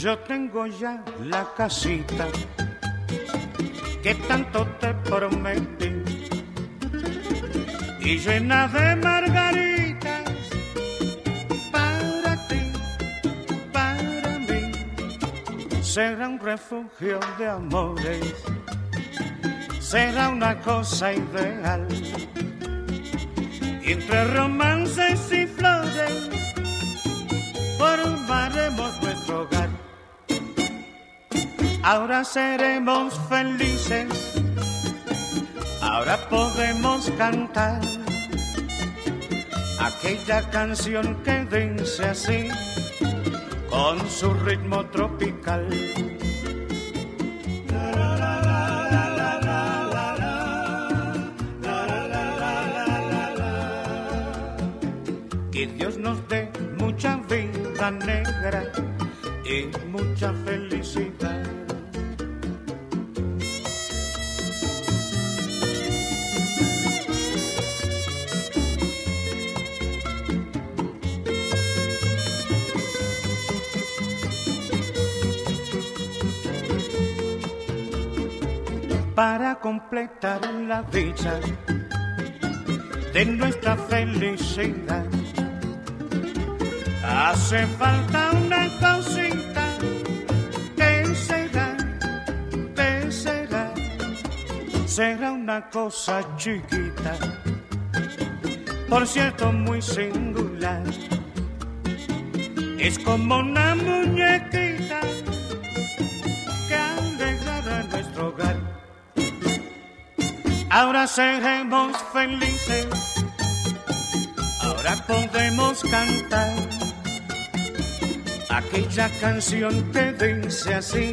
Yo tengo ya la casita que tanto te prometí y llena de margaritas para ti, para mí. Será un refugio de amores, será una cosa ideal. Entre romances y flores formaremos nuestro hogar. Ahora seremos felices, ahora podemos cantar aquella canción que dice así, con su ritmo tropical. Que Dios nos dé mucha vida negra y mucha felicidad. Para completar la dicha de nuestra felicidad. Hace falta una cosita que será, que será, será una cosa chiquita, por cierto muy singular. Es como una muñequita Ahora seremos felices, ahora podemos cantar. Aquella canción que dice así,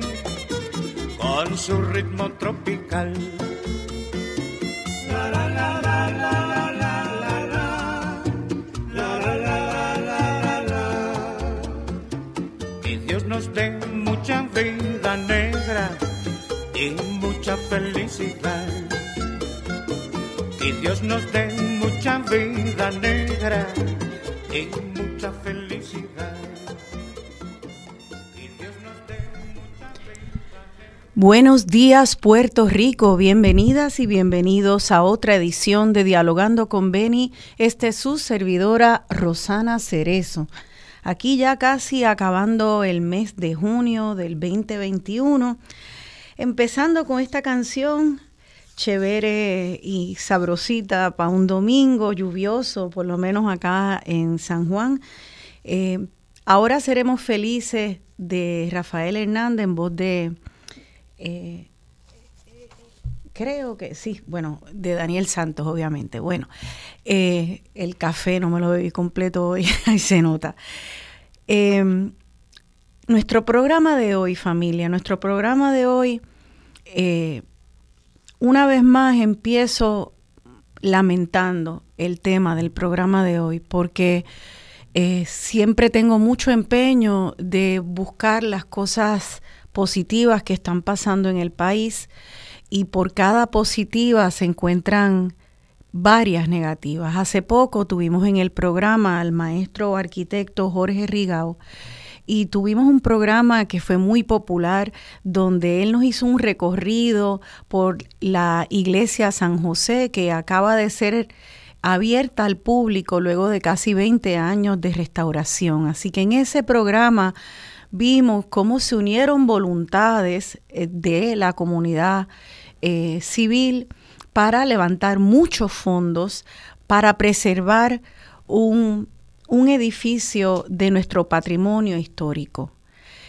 con su ritmo tropical. La, la, la, la, la. nos dé mucha vida negra y mucha felicidad. Que Dios nos dé mucha vida negra y mucha felicidad. Que Dios nos dé mucha Buenos días Puerto Rico, bienvenidas y bienvenidos a otra edición de Dialogando con Beni. Este es su servidora Rosana Cerezo. Aquí ya casi acabando el mes de junio del 2021, empezando con esta canción chévere y sabrosita para un domingo lluvioso, por lo menos acá en San Juan. Eh, ahora seremos felices de Rafael Hernández en voz de, eh, creo que sí, bueno, de Daniel Santos, obviamente. Bueno, eh, el café no me lo bebí completo hoy, ahí se nota. Nuestro programa de hoy, familia, nuestro programa de hoy, una vez más empiezo lamentando el tema del programa de hoy, porque eh, siempre tengo mucho empeño de buscar las cosas positivas que están pasando en el país y por cada positiva se encuentran varias negativas. Hace poco tuvimos en el programa al maestro arquitecto Jorge Rigao y tuvimos un programa que fue muy popular donde él nos hizo un recorrido por la iglesia San José que acaba de ser abierta al público luego de casi 20 años de restauración. Así que en ese programa vimos cómo se unieron voluntades eh, de la comunidad eh, civil para levantar muchos fondos para preservar un, un edificio de nuestro patrimonio histórico.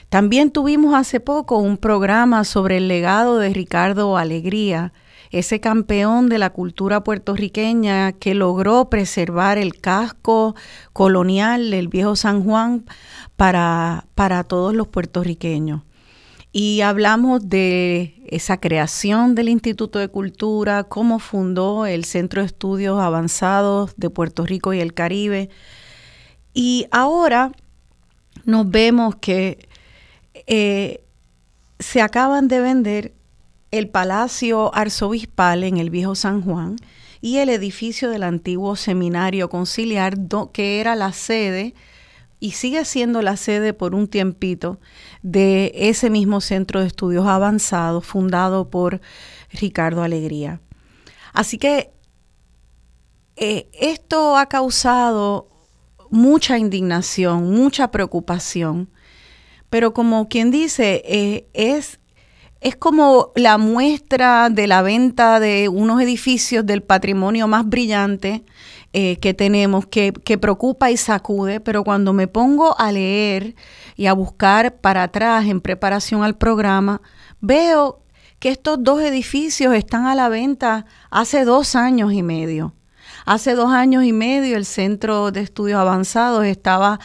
También tuvimos hace poco un programa sobre el legado de Ricardo Alegría, ese campeón de la cultura puertorriqueña que logró preservar el casco colonial del viejo San Juan para, para todos los puertorriqueños. Y hablamos de esa creación del Instituto de Cultura, cómo fundó el Centro de Estudios Avanzados de Puerto Rico y el Caribe. Y ahora nos vemos que eh, se acaban de vender el Palacio Arzobispal en el Viejo San Juan y el edificio del antiguo Seminario Conciliar, que era la sede y sigue siendo la sede por un tiempito de ese mismo centro de estudios avanzados fundado por Ricardo Alegría. Así que eh, esto ha causado mucha indignación, mucha preocupación, pero como quien dice, eh, es, es como la muestra de la venta de unos edificios del patrimonio más brillante eh, que tenemos, que, que preocupa y sacude, pero cuando me pongo a leer y a buscar para atrás en preparación al programa, veo que estos dos edificios están a la venta hace dos años y medio. Hace dos años y medio el Centro de Estudios Avanzados estaba,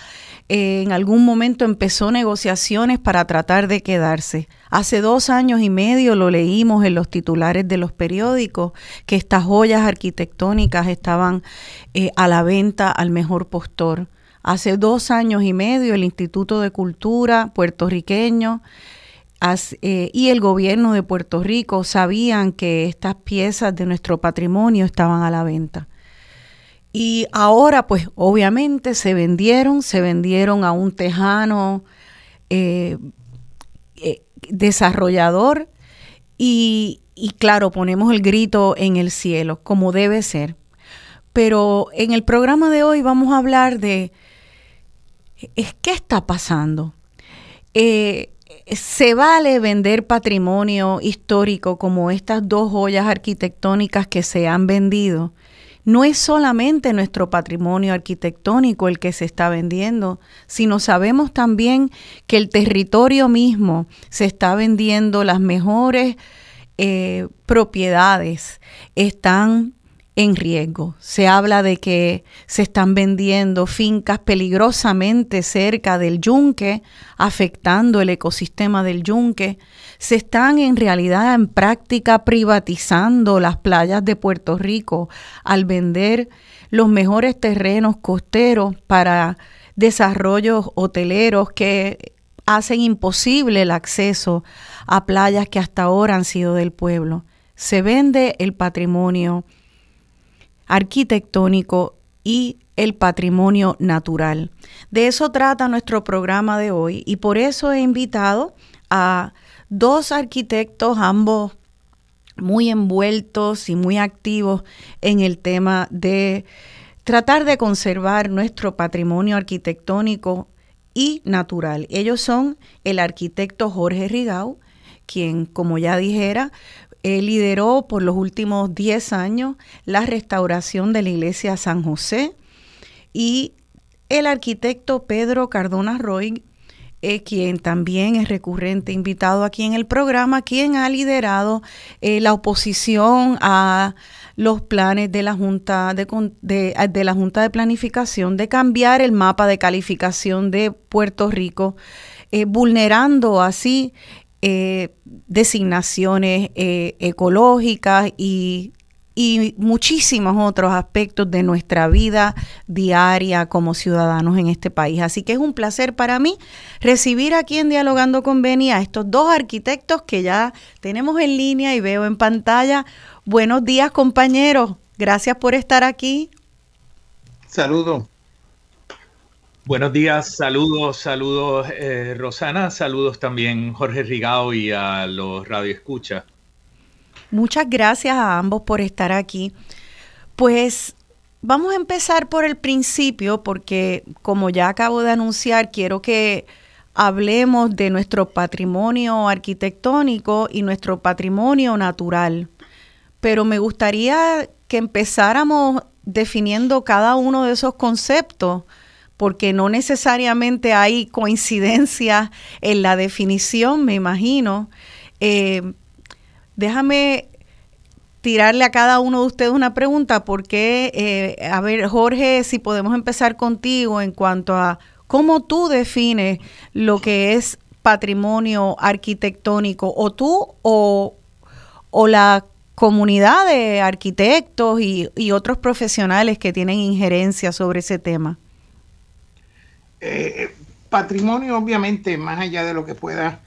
eh, en algún momento empezó negociaciones para tratar de quedarse. Hace dos años y medio lo leímos en los titulares de los periódicos, que estas joyas arquitectónicas estaban eh, a la venta al mejor postor. Hace dos años y medio el Instituto de Cultura puertorriqueño eh, y el gobierno de Puerto Rico sabían que estas piezas de nuestro patrimonio estaban a la venta. Y ahora, pues obviamente se vendieron, se vendieron a un tejano eh, desarrollador y, claro, ponemos el grito en el cielo, como debe ser. Pero en el programa de hoy vamos a hablar de qué está pasando. Eh, ¿Se vale vender patrimonio histórico como estas dos joyas arquitectónicas que se han vendido? No es solamente nuestro patrimonio arquitectónico el que se está vendiendo, sino sabemos también que el territorio mismo se está vendiendo, las mejores eh, propiedades están en riesgo. Se habla de que se están vendiendo fincas peligrosamente cerca del yunque, afectando el ecosistema del yunque. Se están en realidad en práctica privatizando las playas de Puerto Rico al vender los mejores terrenos costeros para desarrollos hoteleros que hacen imposible el acceso a playas que hasta ahora han sido del pueblo. Se vende el patrimonio arquitectónico y el patrimonio natural. De eso trata nuestro programa de hoy y por eso he invitado a dos arquitectos, ambos muy envueltos y muy activos en el tema de tratar de conservar nuestro patrimonio arquitectónico y natural. Ellos son el arquitecto Jorge Rigau, quien, como ya dijera, lideró por los últimos 10 años la restauración de la iglesia San José y el arquitecto Pedro Cardona Roy, eh, quien también es recurrente invitado aquí en el programa, quien ha liderado eh, la oposición a los planes de la Junta de, de, la Junta de Planificación de cambiar el mapa de calificación de Puerto Rico, eh, vulnerando así eh, designaciones ecológicas y, y muchísimos otros aspectos de nuestra vida diaria como ciudadanos en este país. Así que es un placer para mí recibir aquí en Dialogando con Beni a estos dos arquitectos que ya tenemos en línea y veo en pantalla. Buenos días compañeros, gracias por estar aquí. Saludos. Buenos días, saludos, saludos eh, Rosana, saludos también Jorge Rigao y a los radioescuchas. Muchas gracias a ambos por estar aquí. Pues vamos a empezar por el principio porque como ya acabo de anunciar, quiero que hablemos de nuestro patrimonio arquitectónico y nuestro patrimonio natural. Pero me gustaría que empezáramos definiendo cada uno de esos conceptos porque no necesariamente hay coincidencia en la definición, me imagino. Eh, déjame tirarle a cada uno de ustedes una pregunta, porque, eh, a ver, Jorge, si podemos empezar contigo en cuanto a cómo tú defines lo que es patrimonio arquitectónico, o tú o, la comunidad de arquitectos y, y otros profesionales que tienen injerencia sobre ese tema. Eh, patrimonio, obviamente, más allá de lo que pueda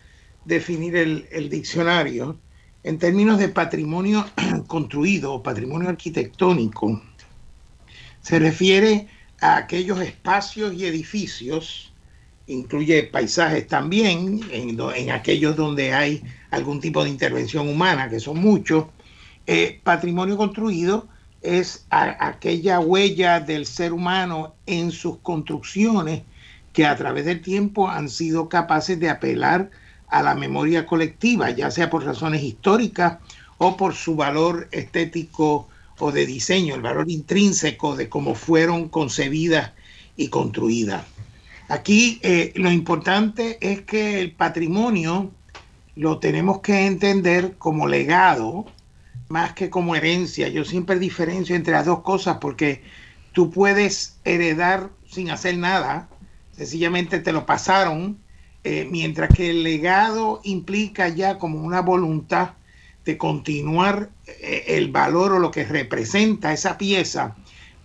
definir el, diccionario, en términos de patrimonio construido o patrimonio arquitectónico, se refiere a aquellos espacios y edificios, incluye paisajes también, en, aquellos donde hay algún tipo de intervención humana, que son muchos. Eh, patrimonio construido es aquella huella del ser humano en sus construcciones que a través del tiempo han sido capaces de apelar a la memoria colectiva, ya sea por razones históricas o por su valor estético o de diseño, el valor intrínseco de cómo fueron concebidas y construidas. Aquí eh, lo importante es que el patrimonio lo tenemos que entender como legado más que como herencia. Yo siempre diferencio entre las dos cosas porque tú puedes heredar sin hacer nada, sencillamente te lo pasaron, eh, mientras que el legado implica ya como una voluntad de continuar eh, el valor o lo que representa esa pieza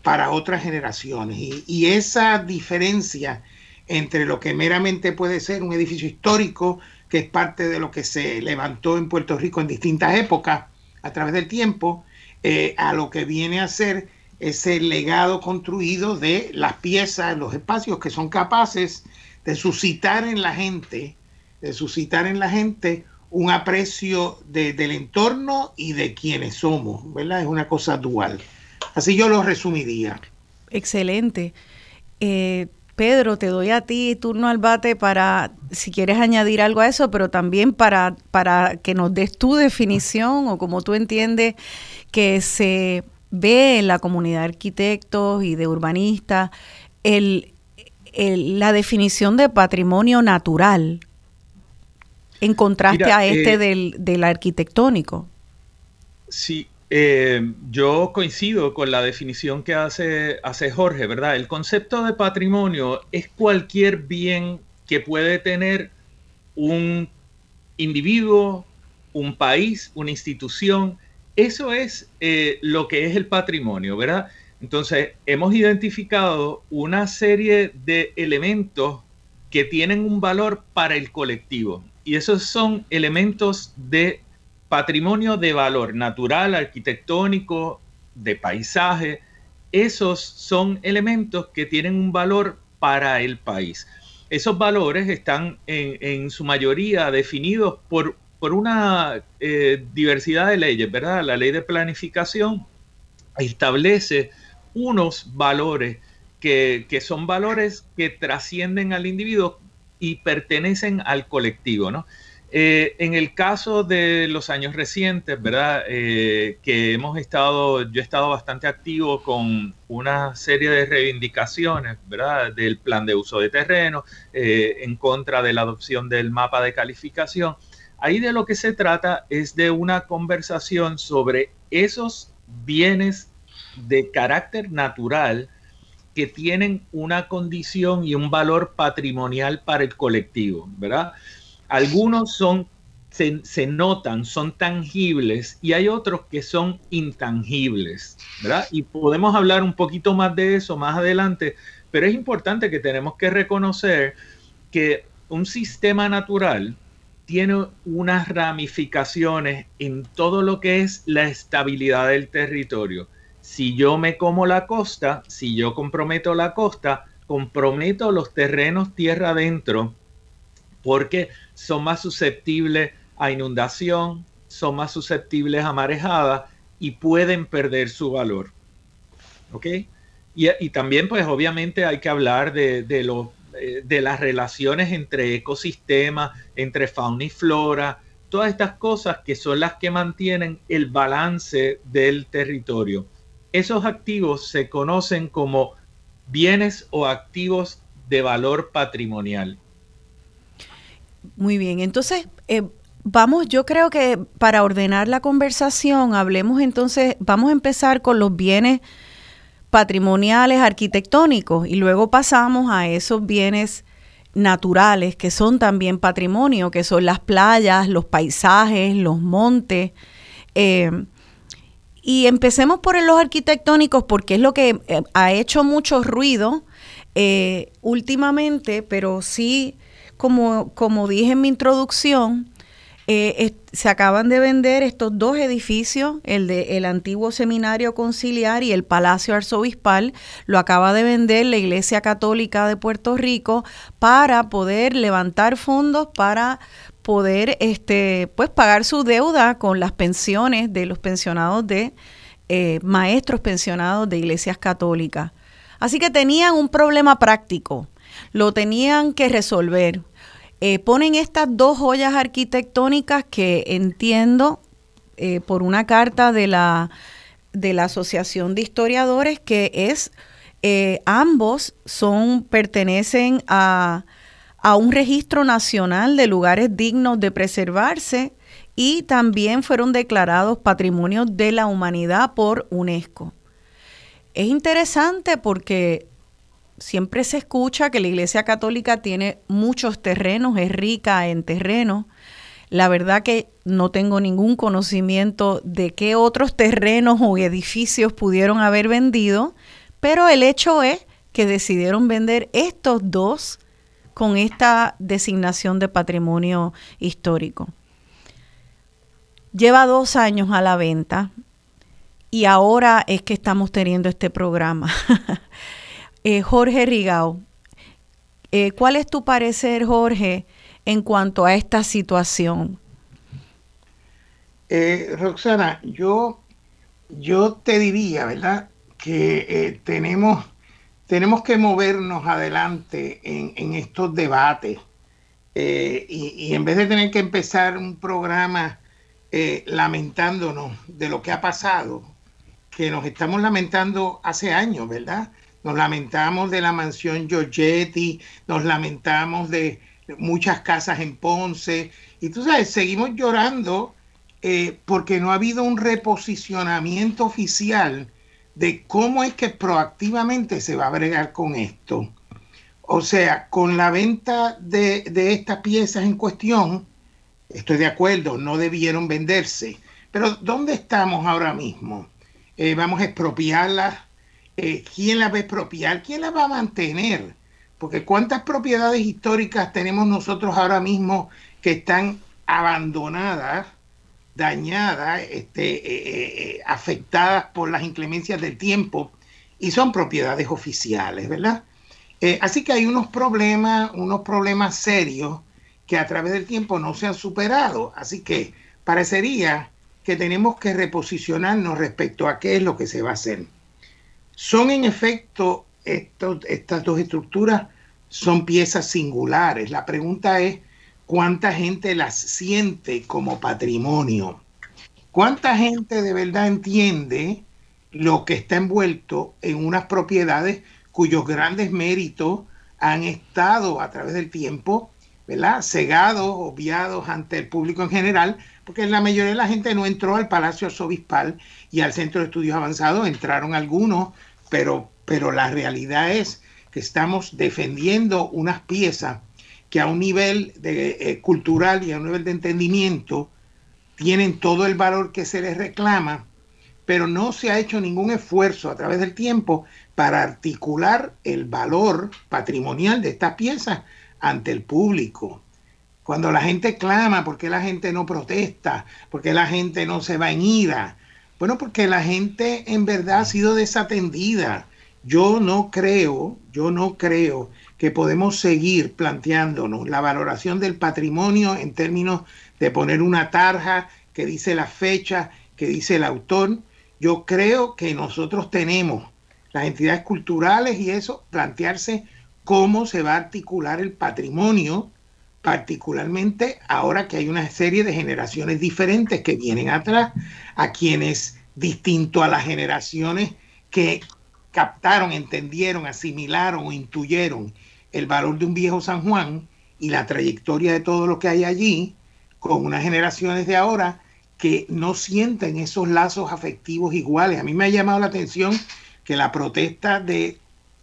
para otras generaciones. Y, esa diferencia entre lo que meramente puede ser un edificio histórico, que es parte de lo que se levantó en Puerto Rico en distintas épocas a través del tiempo, eh, a lo que viene a ser ese legado construido de las piezas, los espacios que son capaces de suscitar en la gente, de suscitar en la gente un aprecio del entorno y de quienes somos, ¿verdad? Es una cosa dual. Así yo lo resumiría. Excelente. Eh, Pedro, te doy a ti turno al bate para, si quieres añadir algo a eso, pero también para, para que nos des tu definición o como tú entiendes que se ve en la comunidad de arquitectos y de urbanistas el, la definición de patrimonio natural en contraste a este eh, del, arquitectónico. Sí, eh, yo coincido con la definición que hace, hace Jorge, ¿verdad? El concepto de patrimonio es cualquier bien que puede tener un individuo, un país, una institución. Eso es eh, lo que es el patrimonio, ¿verdad? Entonces, hemos identificado una serie de elementos que tienen un valor para el colectivo y esos son elementos de patrimonio de valor natural, arquitectónico, de paisaje. Esos son elementos que tienen un valor para el país. Esos valores están en, su mayoría definidos por, por una eh, diversidad de leyes, ¿verdad? La ley de planificación establece unos valores que, que son valores que trascienden al individuo y pertenecen al colectivo, ¿no? Eh, en el caso de los años recientes, ¿verdad? Eh, que hemos estado, yo he estado bastante activo con una serie de reivindicaciones, ¿verdad? Del plan de uso de terreno, eh, en contra de la adopción del mapa de calificación. Ahí de lo que se trata es de una conversación sobre esos bienes de carácter natural que tienen una condición y un valor patrimonial para el colectivo, ¿verdad? Algunos son, se, notan, son tangibles y hay otros que son intangibles, ¿verdad? Y podemos hablar un poquito más de eso más adelante, pero es importante que tenemos que reconocer que un sistema natural tiene unas ramificaciones en todo lo que es la estabilidad del territorio si yo me como la costa, si yo comprometo la costa, comprometo los terrenos tierra adentro porque son más susceptibles a inundación, son más susceptibles a marejada y pueden perder su valor. ¿Ok? Y, también, pues obviamente hay que hablar de, de, eh, de las relaciones entre ecosistemas, entre fauna y flora, todas estas cosas que son las que mantienen el balance del territorio esos activos se conocen como bienes o activos de valor patrimonial. Muy bien, entonces eh, vamos, yo creo que para ordenar la conversación, hablemos entonces, vamos a empezar con los bienes patrimoniales arquitectónicos y luego pasamos a esos bienes naturales que son también patrimonio, que son las playas, los paisajes, los montes. Eh, y empecemos por los arquitectónicos porque es lo que eh, ha hecho mucho ruido eh, últimamente, pero sí, como, como dije en mi introducción, eh, se acaban de vender estos dos edificios, el de el antiguo seminario conciliar y el Palacio Arzobispal, lo acaba de vender la Iglesia Católica de Puerto Rico para poder levantar fondos para poder este pues pagar su deuda con las pensiones de los pensionados de eh, maestros pensionados de iglesias católicas. Así que tenían un problema práctico, lo tenían que resolver. Eh, ponen estas dos joyas arquitectónicas que entiendo eh, por una carta de la, de la Asociación de Historiadores que es, ambos son, pertenecen a, a un registro nacional de lugares dignos de preservarse y también fueron declarados Patrimonio de la Humanidad por UNESCO. Es interesante porque siempre se escucha que la Iglesia Católica tiene muchos terrenos, es rica en terrenos. La verdad que no tengo ningún conocimiento de qué otros terrenos o edificios pudieron haber vendido, pero el hecho es que decidieron vender estos dos con esta designación de patrimonio histórico. Lleva dos años a la venta y ahora es que estamos teniendo este programa. Eh, Jorge Rigao, eh, ¿cuál es tu parecer, Jorge, en cuanto a esta situación? Eh, Roxana, yo, yo te diría, ¿verdad? Que tenemos, tenemos que movernos adelante en, estos debates. Y, y, en vez de tener que empezar un programa lamentándonos de lo que ha pasado, que nos estamos lamentando hace años, ¿verdad? Nos lamentamos de la mansión Giorgetti, nos lamentamos de muchas casas en Ponce. Y tú sabes, seguimos llorando eh, porque no ha habido un reposicionamiento oficial de cómo es que proactivamente se va a bregar con esto. O sea, con la venta de, estas piezas en cuestión, estoy de acuerdo, no debieron venderse. Pero ¿dónde estamos ahora mismo? Eh, vamos a expropiarlas, eh, quién la va a expropiar, quién la va a mantener. Porque cuántas propiedades históricas tenemos nosotros ahora mismo que están abandonadas, dañadas, este, eh, eh, afectadas por las inclemencias del tiempo y son propiedades oficiales, ¿verdad? así que hay unos problemas, unos problemas serios que a través del tiempo no se han superado. Así que parecería que tenemos que reposicionarnos respecto a qué es lo que se va a hacer. Son en efecto, estas dos estructuras son piezas singulares. La pregunta es, ¿cuánta gente las siente como patrimonio? ¿Cuánta gente de verdad entiende lo que está envuelto en unas propiedades cuyos grandes méritos han estado a través del tiempo, ¿verdad? Cegados, obviados ante el público en general, porque la mayoría de la gente no entró al Palacio Arzobispal y al Centro de Estudios Avanzados, entraron algunos pero, pero la realidad es que estamos defendiendo unas piezas que a un nivel de, eh, cultural y a un nivel de entendimiento tienen todo el valor que se les reclama, pero no se ha hecho ningún esfuerzo a través del tiempo para articular el valor patrimonial de estas piezas ante el público. Cuando la gente clama, ¿por qué la gente no protesta? ¿Por qué la gente no se va en ira? Bueno, porque la gente en verdad ha sido desatendida. Yo no creo, yo no creo que podemos seguir planteándonos la valoración del patrimonio en términos de poner una tarja que dice la fecha, que dice el autor. Yo creo que nosotros tenemos, las entidades culturales y eso, plantearse cómo se va a articular el patrimonio, particularmente ahora que hay una serie de generaciones diferentes que vienen atrás, a quienes, distinto a las generaciones que captaron, entendieron, asimilaron o intuyeron el valor de un viejo San Juan y la trayectoria de todo lo que hay allí, con unas generaciones de ahora que no sienten esos lazos afectivos iguales. A mí me ha llamado la atención que la protesta de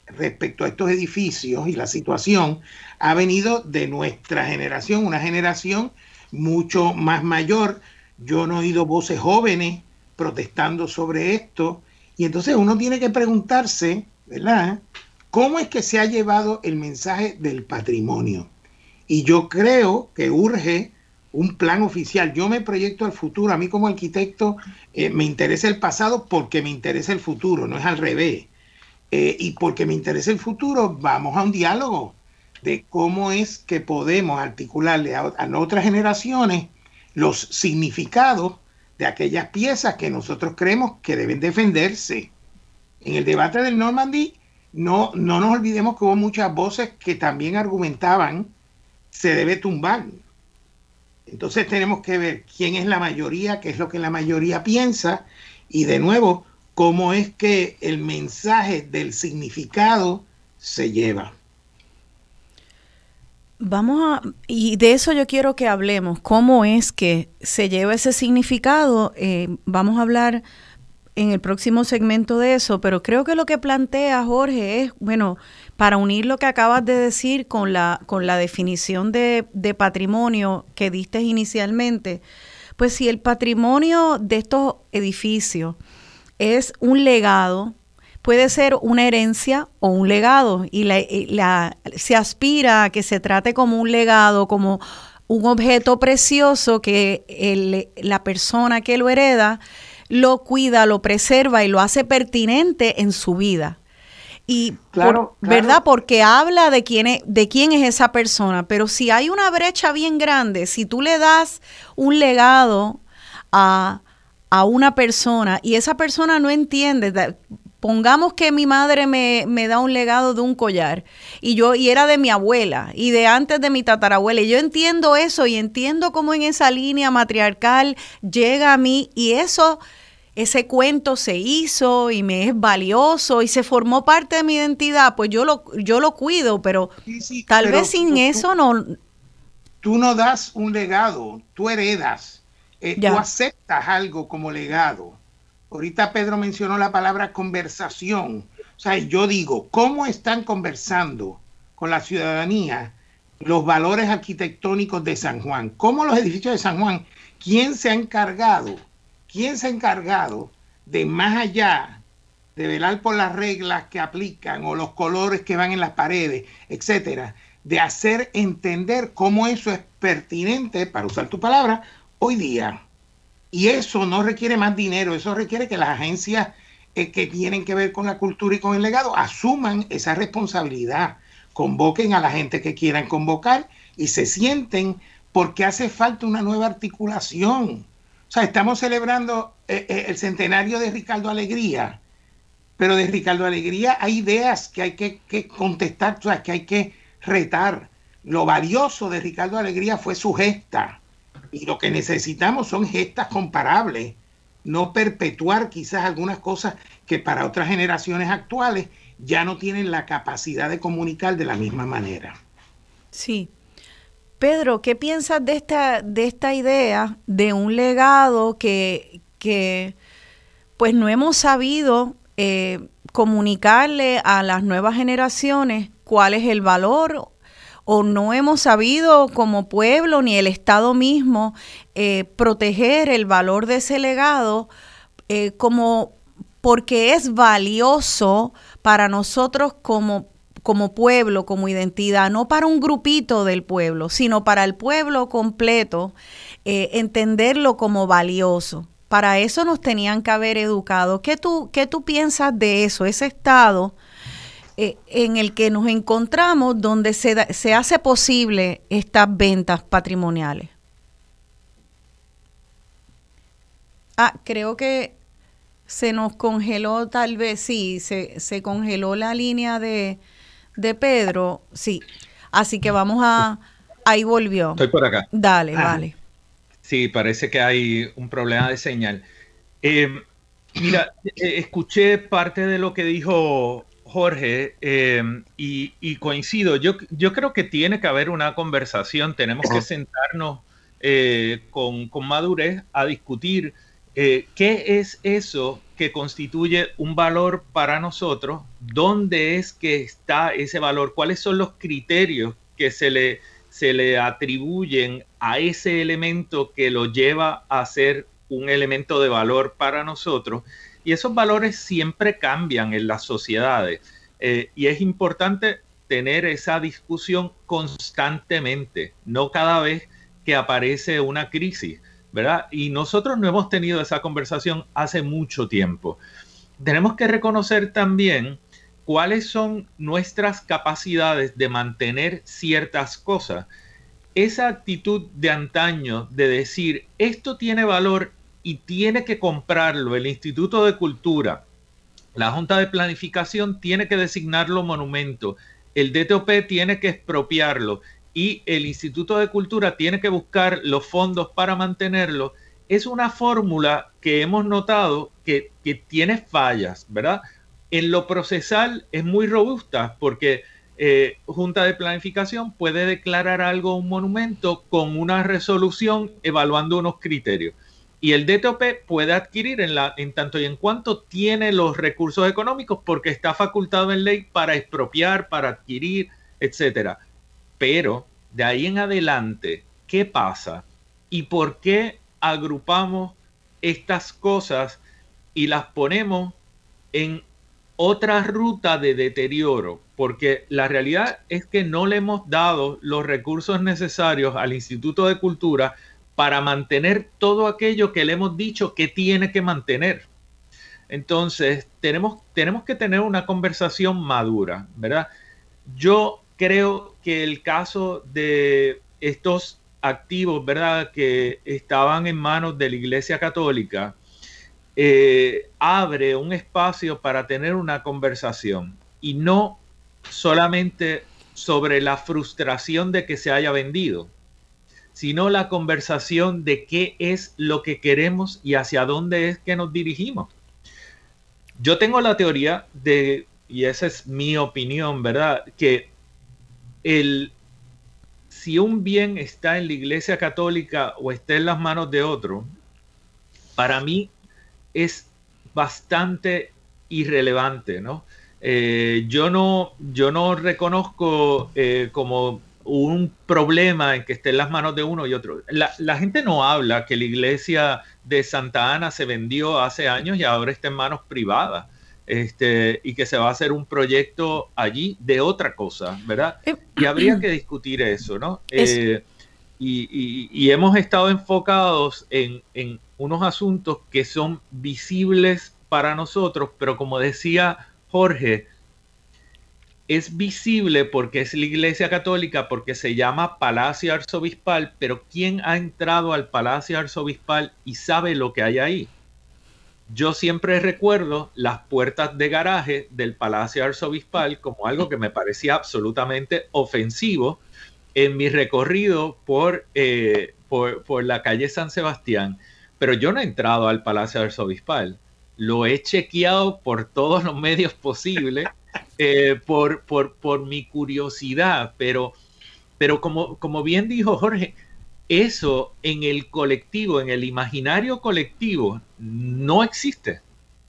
respecto a estos edificios y la situación ha venido de nuestra generación, una generación mucho más mayor, yo no he oído voces jóvenes protestando sobre esto. Y entonces uno tiene que preguntarse, ¿verdad? ¿Cómo es que se ha llevado el mensaje del patrimonio? Y yo creo que urge un plan oficial. Yo me proyecto al futuro. A mí como arquitecto eh, me interesa el pasado porque me interesa el futuro, no es al revés. Eh, y porque me interesa el futuro, vamos a un diálogo de cómo es que podemos articularle a, otras generaciones los significados de aquellas piezas que nosotros creemos que deben defenderse. En el debate del Normandy, no, no nos olvidemos que hubo muchas voces que también argumentaban se debe tumbar. Entonces tenemos que ver quién es la mayoría, qué es lo que la mayoría piensa y de nuevo, cómo es que el mensaje del significado se lleva. Vamos a, y de eso yo quiero que hablemos, cómo es que se lleva ese significado. Eh, vamos a hablar en el próximo segmento de eso, pero creo que lo que plantea Jorge es, bueno, para unir lo que acabas de decir con la, con la definición de, de patrimonio que diste inicialmente, pues si el patrimonio de estos edificios es un legado, puede ser una herencia o un legado y la, se aspira a que se trate como un legado, como un objeto precioso que la persona que lo hereda lo cuida, lo preserva y lo hace pertinente en su vida. Y claro, ¿verdad? Porque habla de quién es, de quién es esa persona, pero si hay una brecha bien grande, si tú le das un legado a, a una persona y esa persona no entiende, Pongamos que mi madre me, da un legado de un collar y yo y era de mi abuela y de antes de mi tatarabuela. Y yo entiendo eso y entiendo cómo en esa línea matriarcal llega a mí y eso ese cuento se hizo y me es valioso y se formó parte de mi identidad, pues yo lo, yo lo cuido, pero tal vez sin eso no... Tú no das un legado, tú heredas, eh, tú aceptas algo como legado. Ahorita Pedro mencionó la palabra conversación. O sea, yo digo, ¿cómo están conversando con la ciudadanía los valores arquitectónicos de San Juan? ¿Cómo los edificios de San Juan? ¿Quién se ha encargado? ¿Quién se ha encargado de más allá de velar por las reglas que aplican o los colores que van en las paredes, etcétera, de hacer entender cómo eso es pertinente, para usar tu palabra, hoy día? Y eso no requiere más dinero, eso requiere que las agencias eh, que tienen que ver con la cultura y con el legado asuman esa responsabilidad, convoquen a la gente que quieran convocar y se sienten porque hace falta una nueva articulación. O sea, estamos celebrando eh, eh, el centenario de Ricardo Alegría, pero de Ricardo Alegría hay ideas que hay que, que contestar, o sea, que hay que retar. Lo valioso de Ricardo Alegría fue su gesta y lo que necesitamos son gestas comparables, no perpetuar quizás algunas cosas que para otras generaciones actuales ya no tienen la capacidad de comunicar de la misma manera. Sí. Pedro, ¿qué piensas de esta, de esta idea de un legado que, que pues no hemos sabido eh, comunicarle a las nuevas generaciones cuál es el valor o no hemos sabido como pueblo ni el Estado mismo eh, proteger el valor de ese legado eh, como porque es valioso para nosotros como, como pueblo, como identidad, no para un grupito del pueblo, sino para el pueblo completo, eh, entenderlo como valioso. Para eso nos tenían que haber educado. ¿Qué tú, qué tú piensas de eso, ese estado eh, en el que nos encontramos donde se, se hace posible estas ventas patrimoniales. Ah, creo que se nos congeló tal vez, sí, se, se congeló la línea de, de, Pedro, sí. Así que vamos a... Ahí volvió. Estoy por acá. Dale, ah. vale. Sí, parece que hay un problema de señal. Eh, mira, eh, escuché parte de lo que dijo Jorge, em, y, coincido, yo, yo creo que tiene que haber una conversación, tenemos que sentarnos eh, con, madurez a discutir eh, qué es eso que constituye un valor para nosotros, dónde es que está ese valor, cuáles son los criterios que se le, se le atribuyen a ese elemento que lo lleva a ser un elemento de valor para nosotros y esos valores siempre cambian en las sociedades. Eh, y es importante tener esa discusión constantemente, no cada vez que aparece una crisis, ¿verdad? Y nosotros no hemos tenido esa conversación hace mucho tiempo. Tenemos que reconocer también cuáles son nuestras capacidades de mantener ciertas cosas. Esa actitud de antaño de decir, esto tiene valor y tiene que comprarlo el Instituto de Cultura, la Junta de Planificación tiene que designarlo monumento, el DTOP tiene que expropiarlo y el Instituto de Cultura tiene que buscar los fondos para mantenerlo, es una fórmula que hemos notado que, tiene fallas, ¿verdad? En lo procesal es muy robusta porque eh, Junta de Planificación puede declarar algo un monumento con una resolución evaluando unos criterios. Y el DTOP puede adquirir en, la, en tanto y en cuanto tiene los recursos económicos porque está facultado en ley para expropiar, para adquirir, etcétera. Pero de ahí en adelante, ¿qué pasa? ¿Y por qué agrupamos estas cosas y las ponemos en otra ruta de deterioro, porque la realidad es que no le hemos dado los recursos necesarios al Instituto de Cultura para mantener todo aquello que le hemos dicho que tiene que mantener. Entonces, tenemos, tenemos que tener una conversación madura, ¿verdad? Yo creo que el caso de estos activos, ¿verdad?, que estaban en manos de la Iglesia Católica, eh, abre un espacio para tener una conversación y no solamente sobre la frustración de que se haya vendido, sino la conversación de qué es lo que queremos y hacia dónde es que nos dirigimos. Yo tengo la teoría de, y esa es mi opinión, ¿verdad? Que el, si un bien está en la Iglesia Católica o está en las manos de otro, para mí es bastante irrelevante, ¿no? Eh, yo no, yo no reconozco eh, como un problema en que esté en las manos de uno y otro. La, gente no habla que la iglesia de Santa Ana se vendió hace años y ahora está en manos privadas. Este, y que se va a hacer un proyecto allí de otra cosa, ¿verdad? Eh, y habría que discutir eso, ¿no? y, hemos estado enfocados en, en, unos asuntos que son visibles para nosotros, pero como decía Jorge, es visible porque es la Iglesia Católica, porque se llama Palacio Arzobispal, pero ¿quién ha entrado al Palacio Arzobispal y sabe lo que hay ahí? Yo siempre recuerdo las puertas de garaje del Palacio Arzobispal como algo que me parecía absolutamente ofensivo en mi recorrido por, eh, por, por la calle San Sebastián pero yo no he entrado al Palacio Arzobispal. Lo he chequeado por todos los medios posibles, eh, por, por, por, mi curiosidad, pero, pero como, como bien dijo Jorge, eso en el colectivo, en el imaginario colectivo, no existe.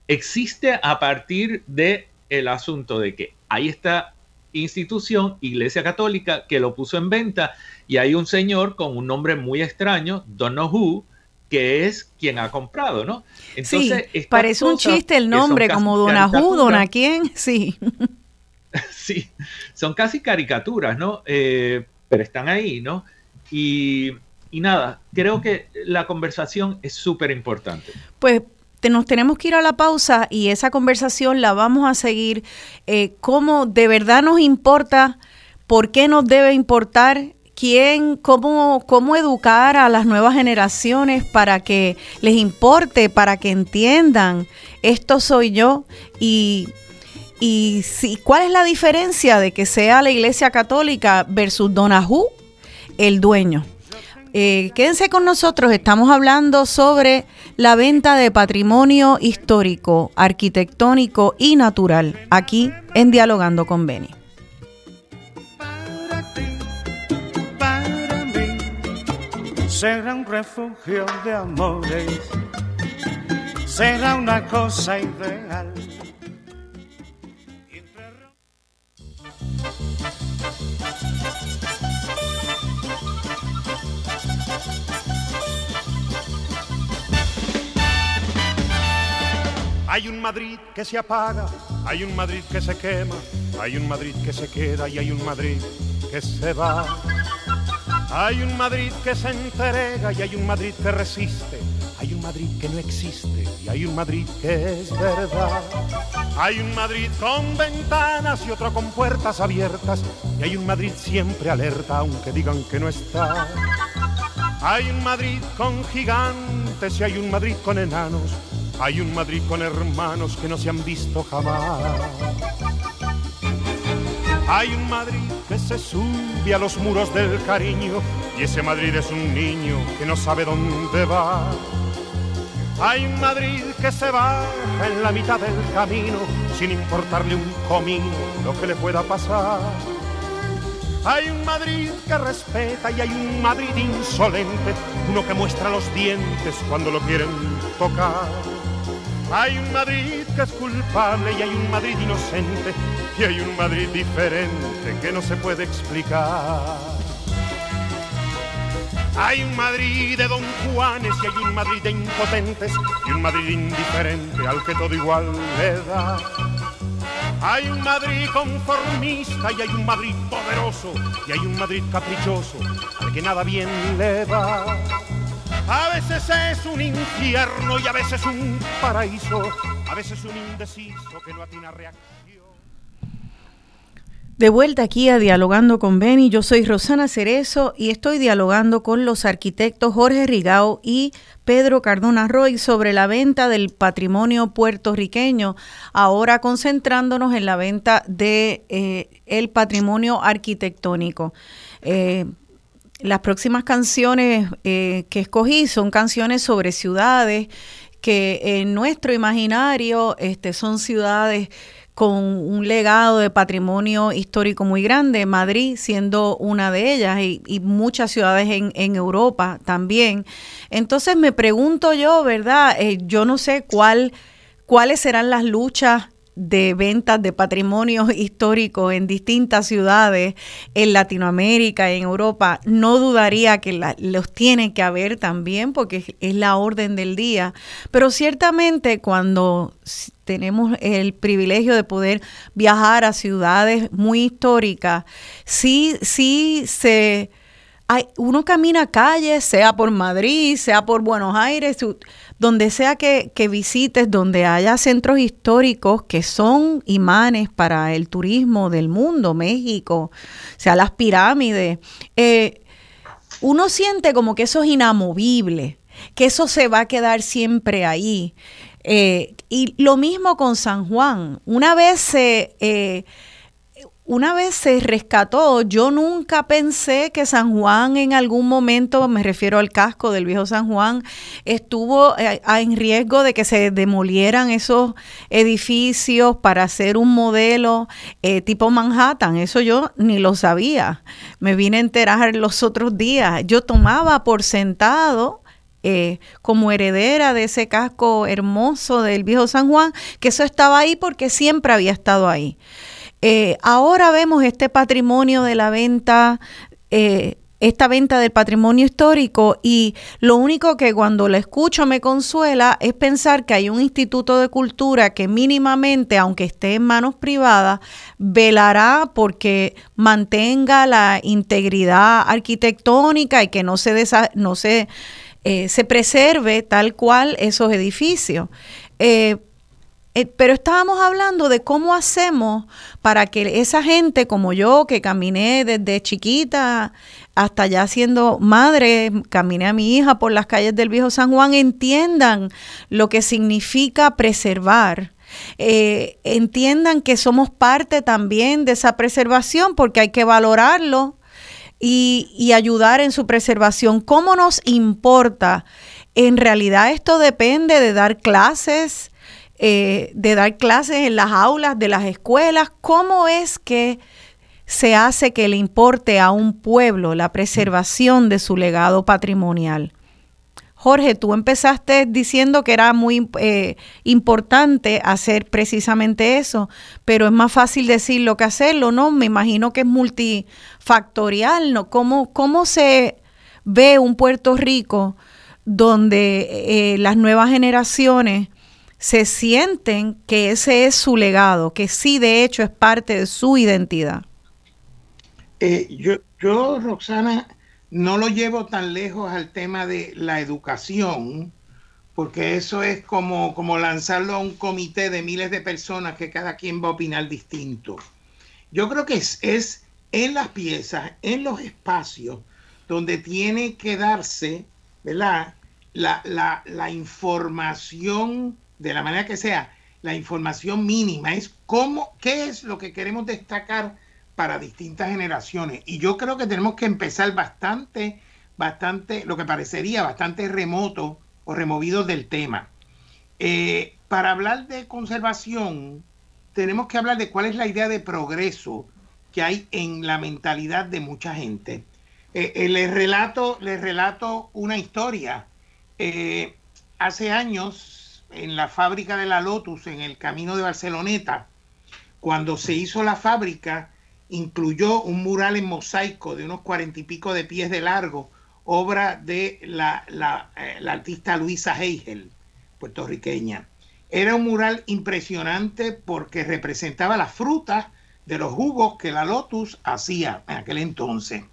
Existe a partir de el asunto de que hay esta institución, Iglesia Católica, que lo puso en venta y hay un señor con un nombre muy extraño, Know Who, que es quien ha comprado, ¿no? Entonces, sí, parece un chiste el nombre, como Dona Who, Dona quién, sí. sí, son casi caricaturas, ¿no? Eh, pero están ahí, ¿no? Y, nada, creo que la conversación es súper importante. Pues nos tenemos que ir a la pausa y esa conversación la vamos a seguir. Eh, ¿Cómo de verdad nos importa? ¿Por qué nos debe importar? Quién, cómo, cómo educar a las nuevas generaciones para que les importe, para que entiendan, esto soy yo y, y si, cuál es la diferencia de que sea la Iglesia Católica versus Donajú, el dueño. Eh, quédense con nosotros, estamos hablando sobre la venta de patrimonio histórico, arquitectónico y natural, aquí en Dialogando con Beni. Será un refugio de amores, será una cosa ideal. Hay un Madrid que se apaga, hay un Madrid que se quema, hay un Madrid que se queda y hay un Madrid que se va Hay un Madrid que se entrega y hay un Madrid que resiste. Hay un Madrid que no existe y hay un Madrid que es verdad. Hay un Madrid con ventanas y otro con puertas abiertas. Y hay un Madrid siempre alerta aunque digan que no está. Hay un Madrid con gigantes y hay un Madrid con enanos. Hay un Madrid con hermanos que no se han visto jamás. Hay un Madrid que se sube a los muros del cariño y ese Madrid es un niño que no sabe dónde va. Hay un Madrid que se baja en la mitad del camino sin importarle un comino lo que le pueda pasar. Hay un Madrid que respeta y hay un Madrid insolente, uno que muestra los dientes cuando lo quieren tocar. Hay un Madrid que es culpable y hay un Madrid inocente y hay un Madrid diferente que no se puede explicar. Hay un Madrid de Don Juanes y hay un Madrid de impotentes y un Madrid indiferente al que todo igual le da. Hay un Madrid conformista y hay un Madrid poderoso y hay un Madrid caprichoso al que nada bien le va. A veces es un infierno y a veces un paraíso, a veces un indeciso que no atina reacción. De vuelta aquí a Dialogando con Beni, yo soy Rosana Cerezo y estoy dialogando con los arquitectos Jorge Rigao y Pedro Cardona Roy sobre la venta del patrimonio puertorriqueño, ahora concentrándonos en la venta de eh, el patrimonio arquitectónico. Eh, las próximas canciones eh, que escogí son canciones sobre ciudades que en nuestro imaginario este, son ciudades con un legado de patrimonio histórico muy grande, Madrid siendo una de ellas y, muchas ciudades en, Europa también. Entonces me pregunto yo, ¿verdad? Eh, yo no sé cuál, cuáles serán las luchas de ventas de patrimonio histórico en distintas ciudades en Latinoamérica, en Europa, no dudaría que los tiene que haber también porque es la orden del día. Pero ciertamente cuando tenemos el privilegio de poder viajar a ciudades muy históricas, sí, sí se... Hay, uno camina calles, sea por Madrid, sea por Buenos Aires, donde sea que, visites, donde haya centros históricos que son imanes para el turismo del mundo, México, sea las pirámides, eh, uno siente como que eso es inamovible, que eso se va a quedar siempre ahí. Eh, y lo mismo con San Juan. Una vez se... Eh, una vez se rescató, yo nunca pensé que San Juan en algún momento, me refiero al casco del viejo San Juan, estuvo eh, en riesgo de que se demolieran esos edificios para hacer un modelo eh, tipo Manhattan. Eso yo ni lo sabía. Me vine a enterar los otros días. Yo tomaba por sentado eh, como heredera de ese casco hermoso del viejo San Juan, que eso estaba ahí porque siempre había estado ahí. Eh, ahora vemos este patrimonio de la venta, eh, esta venta del patrimonio histórico y lo único que cuando la escucho me consuela es pensar que hay un instituto de cultura que mínimamente, aunque esté en manos privadas, velará porque mantenga la integridad arquitectónica y que no se, no se, eh, se preserve tal cual esos edificios. Eh, pero estábamos hablando de cómo hacemos para que esa gente como yo, que caminé desde chiquita hasta ya siendo madre, caminé a mi hija por las calles del viejo San Juan, entiendan lo que significa preservar. Eh, entiendan que somos parte también de esa preservación porque hay que valorarlo y ayudar en su preservación. ¿Cómo nos importa? En realidad esto depende de dar clases, eh, de dar clases en las aulas de las escuelas, ¿cómo es que se hace que le importe a un pueblo la preservación de su legado patrimonial? Jorge, tú empezaste diciendo que era muy eh, importante hacer precisamente eso, pero es más fácil decirlo que hacerlo, ¿no? Me imagino que es multifactorial, ¿no? ¿Cómo, cómo se ve un Puerto Rico donde eh, las nuevas generaciones se sienten que ese es su legado, que sí de hecho es parte de su identidad. Eh, yo, yo, Roxana, no lo llevo tan lejos al tema de la educación, porque eso es como, como lanzarlo a un comité de miles de personas que cada quien va a opinar distinto. Yo creo que es, es en las piezas, en los espacios, donde tiene que darse, ¿verdad? La, la, la información, de la manera que sea, la información mínima, es cómo, qué es lo que queremos destacar para distintas generaciones. Y yo creo que tenemos que empezar bastante, bastante, lo que parecería bastante remoto o removido del tema. Eh, para hablar de conservación, tenemos que hablar de cuál es la idea de progreso que hay en la mentalidad de mucha gente. Eh, eh, les, relato, les relato una historia. hace años, en la fábrica de la Lotus, en el camino de Barceloneta, cuando se hizo la fábrica, incluyó un mural en mosaico de unos cuarenta y pico de pies de largo, obra de la, eh, la, artista Luisa Heigel, puertorriqueña. Era un mural impresionante porque representaba las frutas de los jugos que la Lotus hacía en aquel entonces.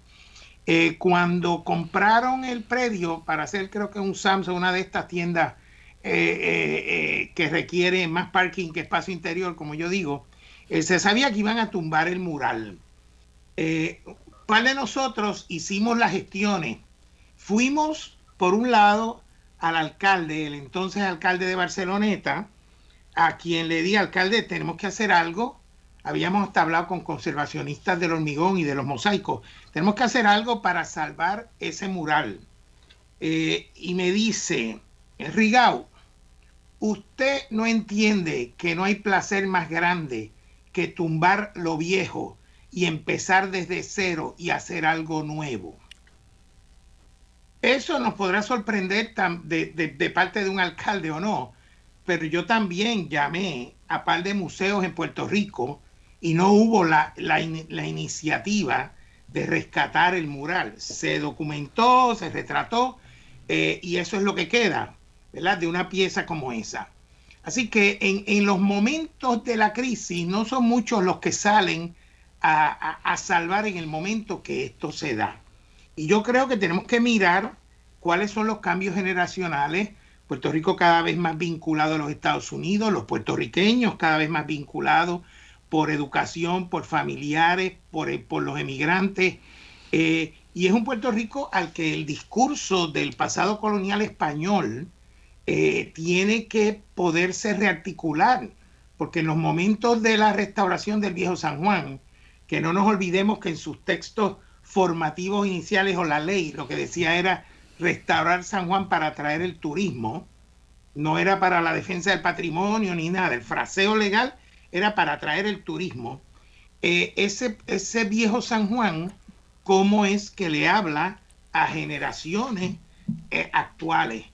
Eh, cuando compraron el predio para hacer creo que un Samsung, una de estas tiendas eh, que requiere más parking que espacio interior, como yo digo, eh, se sabía que iban a tumbar el mural. Eh, par de nosotros hicimos las gestiones. Fuimos, por un lado, al alcalde, el entonces alcalde de Barceloneta, a quien le di, alcalde, tenemos que hacer algo. Habíamos hasta hablado con conservacionistas del hormigón y de los mosaicos. Tenemos que hacer algo para salvar ese mural. Eh, y me dice, Rigau, usted no entiende que no hay placer más grande que tumbar lo viejo y empezar desde cero y hacer algo nuevo. Eso nos podrá sorprender de, parte de un alcalde o no, pero yo también llamé a par de museos en Puerto Rico y no hubo la, iniciativa de rescatar el mural. Se documentó, se retrató eh, y eso es lo que queda, ¿verdad? De una pieza como esa. Así que en, los momentos de la crisis no son muchos los que salen a, salvar en el momento que esto se da. Y yo creo que tenemos que mirar cuáles son los cambios generacionales. Puerto Rico cada vez más vinculado a los Estados Unidos, los puertorriqueños cada vez más vinculados por educación, por familiares, por, por los emigrantes. Eh, y es un Puerto Rico al que el discurso del pasado colonial español eh, tiene que poderse rearticular, porque en los momentos de la restauración del viejo San Juan, que no nos olvidemos que en sus textos formativos iniciales o la ley lo que decía era restaurar San Juan para atraer el turismo, no era para la defensa del patrimonio ni nada, el fraseo legal era para atraer el turismo. Eh, ese, ese viejo San Juan, ¿cómo es que le habla a generaciones eh, actuales?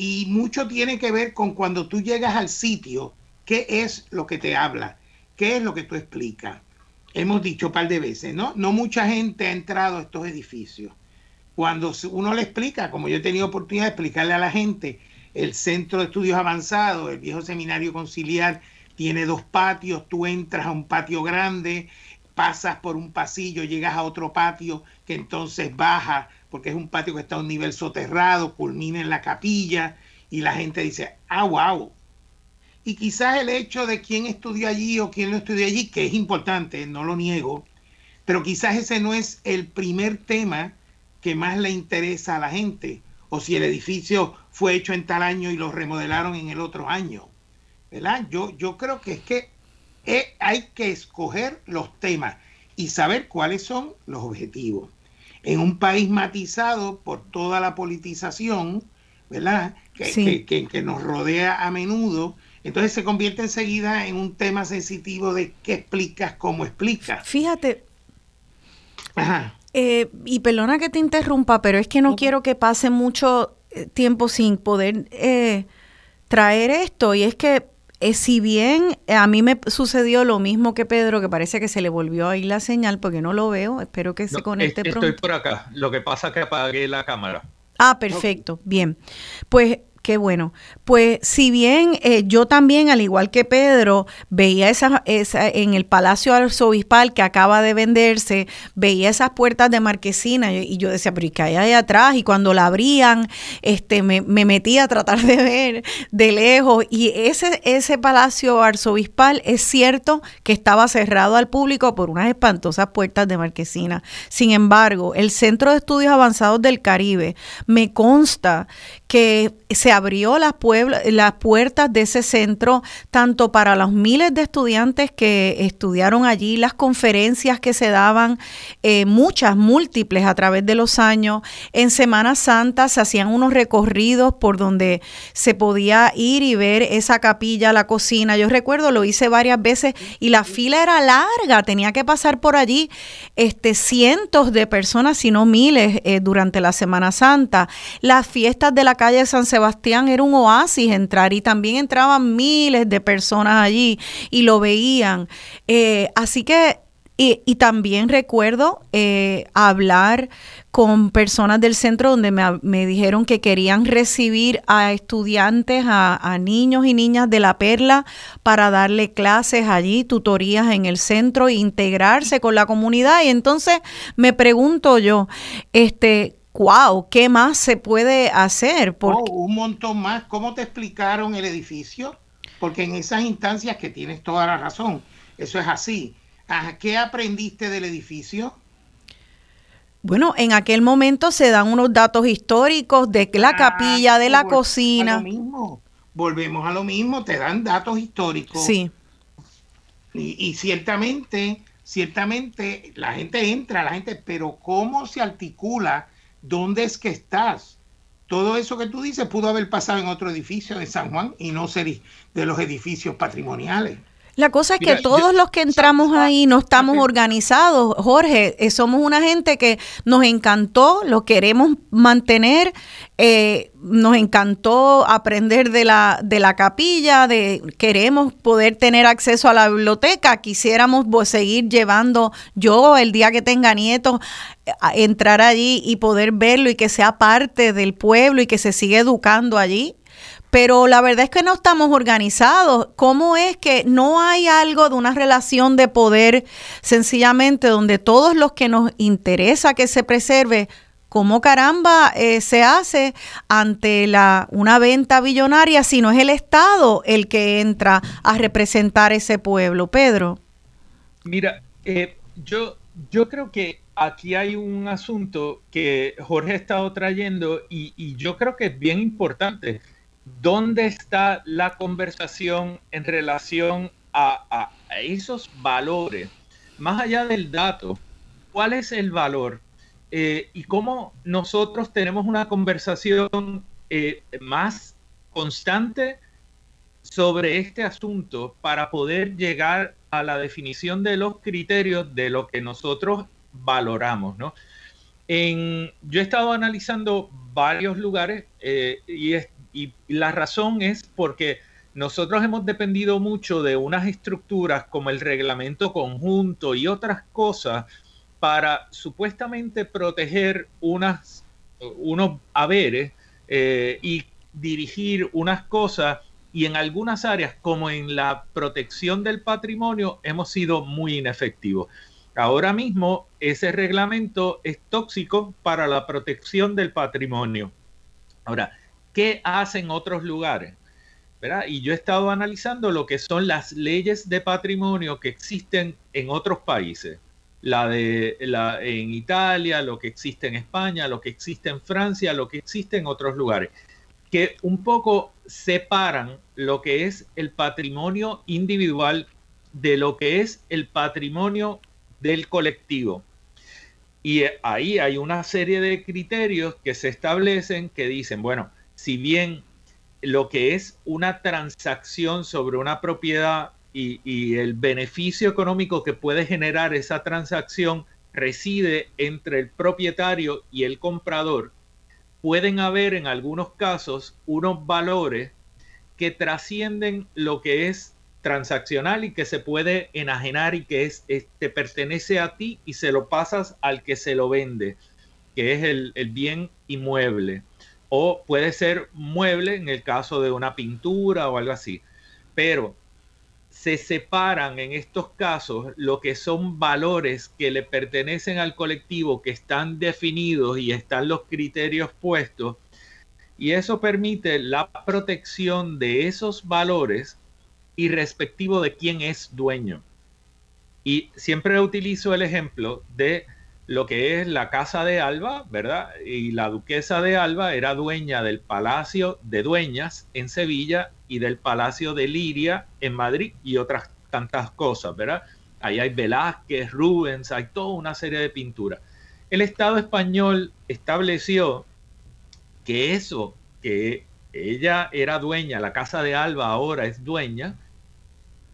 Y mucho tiene que ver con cuando tú llegas al sitio, qué es lo que te habla, qué es lo que tú explicas. Hemos dicho un par de veces, ¿no? No mucha gente ha entrado a estos edificios. Cuando uno le explica, como yo he tenido oportunidad de explicarle a la gente, el Centro de Estudios Avanzados, el viejo seminario conciliar, tiene dos patios, tú entras a un patio grande, pasas por un pasillo, llegas a otro patio que entonces baja porque es un patio que está a un nivel soterrado, culmina en la capilla y la gente dice, ah, wow. Y quizás el hecho de quién estudió allí o quién no estudió allí, que es importante, no lo niego, pero quizás ese no es el primer tema que más le interesa a la gente, o si el edificio fue hecho en tal año y lo remodelaron en el otro año. ¿verdad? Yo, yo creo que es que eh, hay que escoger los temas y saber cuáles son los objetivos en un país matizado por toda la politización, ¿verdad? Que, que, nos rodea a menudo. Entonces se convierte enseguida en un tema sensitivo de qué explicas, cómo explicas. Fíjate. Eh, y perdona que te interrumpa, pero es que no quiero que pase mucho eh, tiempo sin poder eh, traer esto. Y es que eh, si bien eh, a mí me sucedió lo mismo que Pedro, que parece que se le volvió ahí la señal porque no lo veo, espero que se conecte pronto. Estoy por acá, lo que pasa es que apagué la cámara. Ah, perfecto, bien. Pues Qué bueno. Pues si bien eh, yo también, al igual que Pedro, veía esa, en el Palacio Arzobispal que acaba de venderse, veía esas puertas de marquesina y yo decía, pero ¿y qué hay ahí atrás? Y cuando la abrían, este, me, me metí a tratar de ver de lejos. Y ese, ese Palacio Arzobispal es cierto que estaba cerrado al público por unas espantosas puertas de marquesina. Sin embargo, el Centro de Estudios Avanzados del Caribe me consta que se abrió las, las puertas de ese centro tanto para los miles de estudiantes que estudiaron allí, las conferencias que se daban, eh, muchas, múltiples a través de los años. En Semana Santa se hacían unos recorridos por donde se podía ir y ver esa capilla, la cocina. Yo recuerdo, lo hice varias veces y la fila era larga, tenía que pasar por allí este, cientos de personas, si no miles, eh, durante la Semana Santa. Las fiestas de la calle San Sebastián era un oasis entrar y también entraban miles de personas allí y lo veían. Eh, así que y, también recuerdo eh, hablar con personas del centro donde me, dijeron que querían recibir a estudiantes, a, niños y niñas de la Perla para darle clases allí, tutorías en el centro e integrarse con la comunidad. Y entonces me pregunto yo, este, wow, ¿qué más se puede hacer? Oh, un montón más. ¿Cómo te explicaron el edificio? Porque en esas instancias que tienes toda la razón, eso es así ¿Qué aprendiste del edificio? Bueno, en aquel momento se dan unos datos históricos de la capilla, de la cocina. lo mismo. Volvemos a lo mismo, te dan datos históricos. Sí. Y, ciertamente, ciertamente la gente entra, la gente, pero ¿cómo se articula? ¿Dónde es que estás? Todo eso que tú dices pudo haber pasado en otro edificio de San Juan y no ser de los edificios patrimoniales. La cosa es que todos los que entramos ahí no estamos organizados, Jorge. Eh, somos una gente que nos encantó, lo queremos mantener, eh, nos encantó aprender de la, de la capilla, de queremos poder tener acceso a la biblioteca, quisiéramos seguir llevando yo el día que tenga nietos, eh, entrar allí y poder verlo y que sea parte del pueblo y que se siga educando allí pero la verdad es que no estamos organizados. ¿Cómo es que no hay algo de una relación de poder sencillamente donde todos los que nos interesa que se preserve, cómo caramba eh, se hace ante la una venta billonaria si no es el Estado el que entra a representar ese pueblo, Pedro? Mira, eh, yo, yo creo que aquí hay un asunto que Jorge ha estado trayendo y, y yo creo que es bien importante ¿dónde está la conversación en relación a, esos valores? Más allá del dato, ¿cuál es el valor? Eh, y cómo nosotros tenemos una conversación eh, más constante sobre este asunto para poder llegar a la definición de los criterios de lo que nosotros valoramos, ¿no? yo he estado analizando varios lugares eh, y, y la razón es porque nosotros hemos dependido mucho de unas estructuras como el reglamento conjunto y otras cosas para supuestamente proteger unas, unos haberes eh, y dirigir unas cosas y en algunas áreas como en la protección del patrimonio hemos sido muy inefectivos. Ahora mismo ese reglamento es tóxico para la protección del patrimonio. Ahora, qué hacen otros lugares. ¿verdad? Y yo he estado analizando lo que son las leyes de patrimonio que existen en otros países. La de la en Italia, lo que existe en España, lo que existe en Francia, lo que existe en otros lugares, que un poco separan lo que es el patrimonio individual de lo que es el patrimonio del colectivo. Y ahí hay una serie de criterios que se establecen que dicen, bueno, si bien lo que es una transacción sobre una propiedad y, el beneficio económico que puede generar esa transacción reside entre el propietario y el comprador, pueden haber en algunos casos unos valores que trascienden lo que es transaccional y que se puede enajenar y que es, te pertenece a ti y se lo pasas al que se lo vende, que es el, el bien inmueble. O puede ser mueble en el caso de una pintura o algo así. Pero se separan en estos casos lo que son valores que le pertenecen al colectivo, que están definidos y están los criterios puestos, y eso permite la protección de esos valores y respectivo de quién es dueño. Y siempre utilizo el ejemplo de lo que es la casa de Alba, ¿verdad? Y la duquesa de Alba era dueña del Palacio de Dueñas en Sevilla y del Palacio de Liria en Madrid y otras tantas cosas, ¿verdad? Ahí hay Velázquez, Rubens, hay toda una serie de pinturas. El Estado español estableció que eso, que ella era dueña, la Casa de Alba ahora es dueña,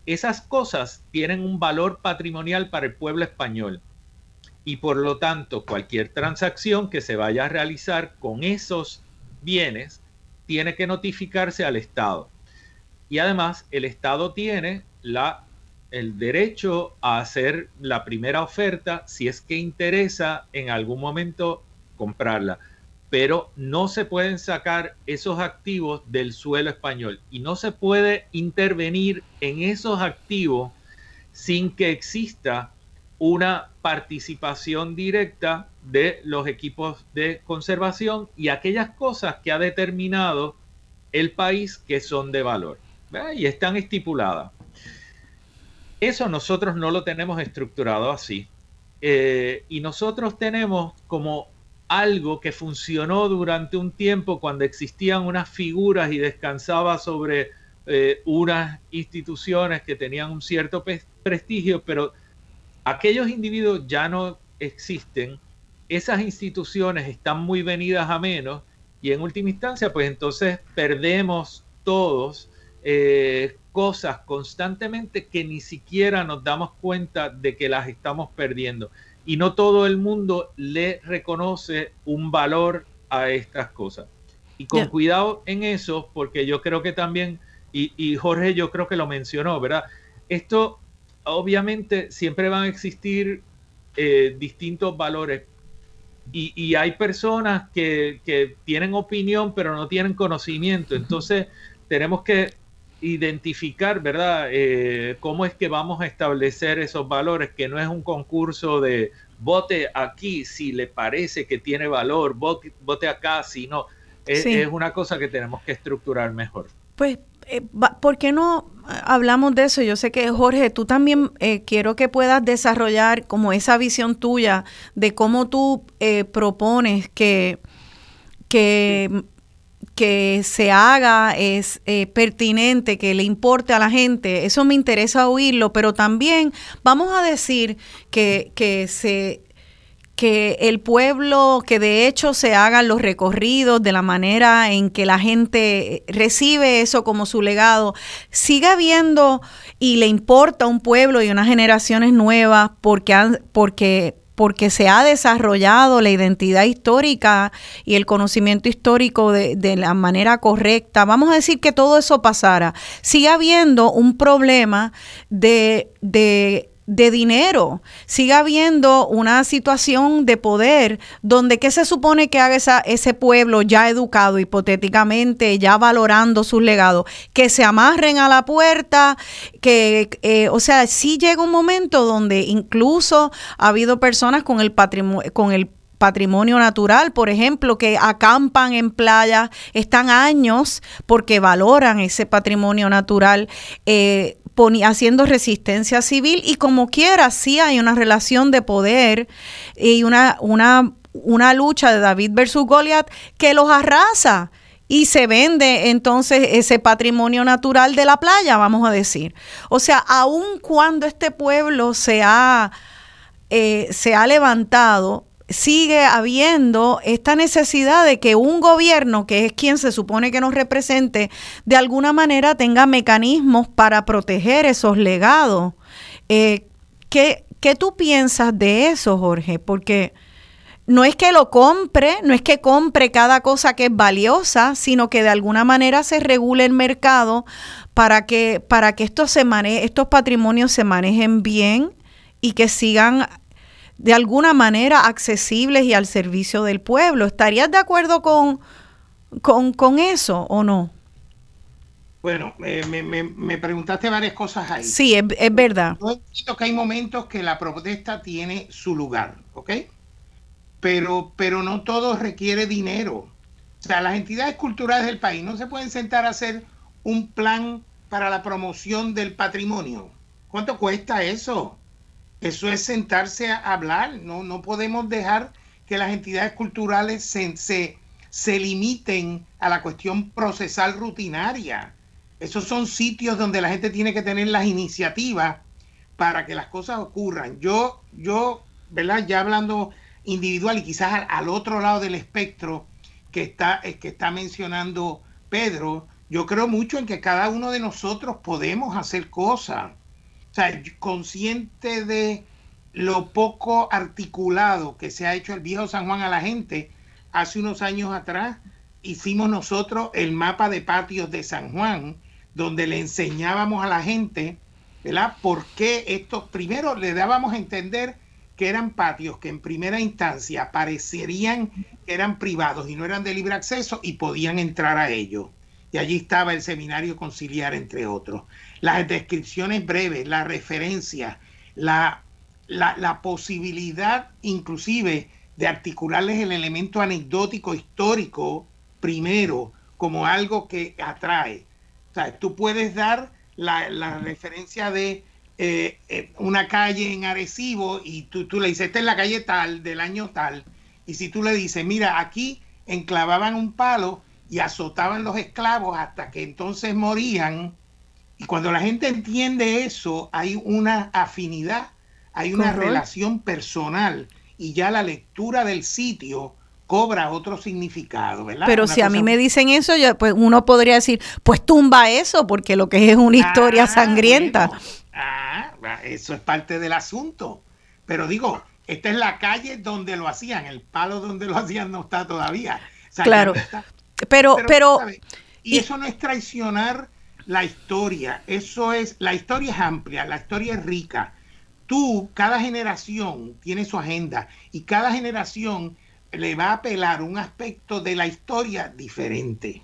esas cosas tienen un valor patrimonial para el pueblo español. Y por lo tanto, cualquier transacción que se vaya a realizar con esos bienes tiene que notificarse al Estado. Y además, el Estado tiene la, el derecho a hacer la primera oferta si es que interesa en algún momento comprarla. Pero no se pueden sacar esos activos del suelo español y no se puede intervenir en esos activos sin que exista una participación directa de los equipos de conservación y aquellas cosas que ha determinado el país que son de valor y están estipuladas. Eso nosotros no lo tenemos estructurado así. Eh, y nosotros tenemos como algo que funcionó durante un tiempo cuando existían unas figuras y descansaba sobre eh, unas instituciones que tenían un cierto prestigio, pero aquellos individuos ya no existen, esas instituciones están muy venidas a menos y en última instancia, pues entonces perdemos todos eh, cosas constantemente que ni siquiera nos damos cuenta de que las estamos perdiendo. Y no todo el mundo le reconoce un valor a estas cosas. Y con cuidado en eso, porque yo creo que también, y, Jorge yo creo que lo mencionó, ¿verdad? Esto obviamente siempre van a existir eh, distintos valores. Y, y hay personas que, que, tienen opinión pero no tienen conocimiento. Entonces tenemos que identificar, ¿verdad? Eh, cómo es que vamos a establecer esos valores, que no es un concurso de vote aquí si le parece que tiene valor, vote, acá si no. Es, una cosa que tenemos que estructurar mejor. Pues, eh, ¿por qué no hablamos de eso? Yo sé que, Jorge, tú también eh, quiero que puedas desarrollar como esa visión tuya de cómo tú propones que, que que se haga es eh, pertinente, que le importe a la gente, eso me interesa oírlo, pero también vamos a decir que, que se que el pueblo, que de hecho se hagan los recorridos de la manera en que la gente recibe eso como su legado, sigue habiendo y le importa a un pueblo y unas generaciones nuevas porque, porque porque se ha desarrollado la identidad histórica y el conocimiento histórico de, la manera correcta. Vamos a decir que todo eso pasara. Sigue habiendo un problema de, de de dinero, sigue habiendo una situación de poder donde qué se supone que haga esa, ese pueblo ya educado hipotéticamente, ya valorando sus legados, que se amarren a la puerta, que, eh, o sea, sí llega un momento donde incluso ha habido personas con el patrimonio, con el patrimonio natural, por ejemplo, que acampan en playas, están años porque valoran ese patrimonio natural. Eh, haciendo resistencia civil y como quiera, sí hay una relación de poder y una, una, una lucha de David versus Goliath que los arrasa y se vende entonces ese patrimonio natural de la playa, vamos a decir. O sea, aun cuando este pueblo se ha, eh, se ha levantado, sigue habiendo esta necesidad de que un gobierno, que es quien se supone que nos represente, de alguna manera tenga mecanismos para proteger esos legados. Eh, ¿qué, ¿Qué tú piensas de eso, Jorge? Porque no es que lo compre, no es que compre cada cosa que es valiosa, sino que de alguna manera se regule el mercado para que, para que estos, se estos patrimonios se manejen bien y que sigan de alguna manera accesibles y al servicio del pueblo. ¿Estarías de acuerdo con, con, con eso o no? Bueno, me, me, preguntaste varias cosas ahí. Sí, es, es verdad. Yo entiendo que hay momentos que la protesta tiene su lugar, ¿ok? Pero, pero no todo requiere dinero. O sea, las entidades culturales del país no se pueden sentar a hacer un plan para la promoción del patrimonio. ¿Cuánto cuesta eso? Eso es sentarse a hablar. No, no podemos dejar que las entidades culturales se, se, se limiten a la cuestión procesal rutinaria esos son sitios donde la gente tiene que tener las iniciativas para que las cosas ocurran. Yo, yo, ¿verdad? Ya hablando individual y quizás al, otro lado del espectro que está, eh, que está mencionando Pedro, yo creo mucho en que cada uno de nosotros podemos hacer cosas. O sea, consciente de lo poco articulado que se ha hecho el viejo San Juan a la gente, hace unos años atrás hicimos nosotros el mapa de patios de San Juan donde le enseñábamos a la gente, ¿verdad? ¿Por qué estos, primero le dábamos a entender que eran patios que en primera instancia parecerían que eran privados y no eran de libre acceso y podían entrar a ellos. Y allí estaba el seminario conciliar, entre otros. Las descripciones breves, la referencia, la, la, la posibilidad inclusive de articularles el elemento anecdótico histórico primero como algo que atrae o sea, tú puedes dar la, referencia de eh, eh, una calle en Arecibo y tú, tú le dices, esta es la calle tal, del año tal. Y si tú le dices, mira, aquí enclavaban un palo y azotaban los esclavos hasta que entonces morían. Y cuando la gente entiende eso, hay una afinidad, hay una relación personal y ya la lectura del sitio cobra otro significado, ¿verdad? Pero si a mí me dicen eso, yo, pues uno podría decir, pues tumba eso, porque lo que es una historia ah, sangrienta. ah, eso es parte del asunto. Pero digo, esta es la calle donde lo hacían, el palo donde lo hacían no está todavía. claro. pero, pero, y, eso no es traicionar la historia, eso es, la historia es amplia, la historia es rica. Tú, cada generación tiene su agenda y cada generación le va a apelar un aspecto de la historia diferente.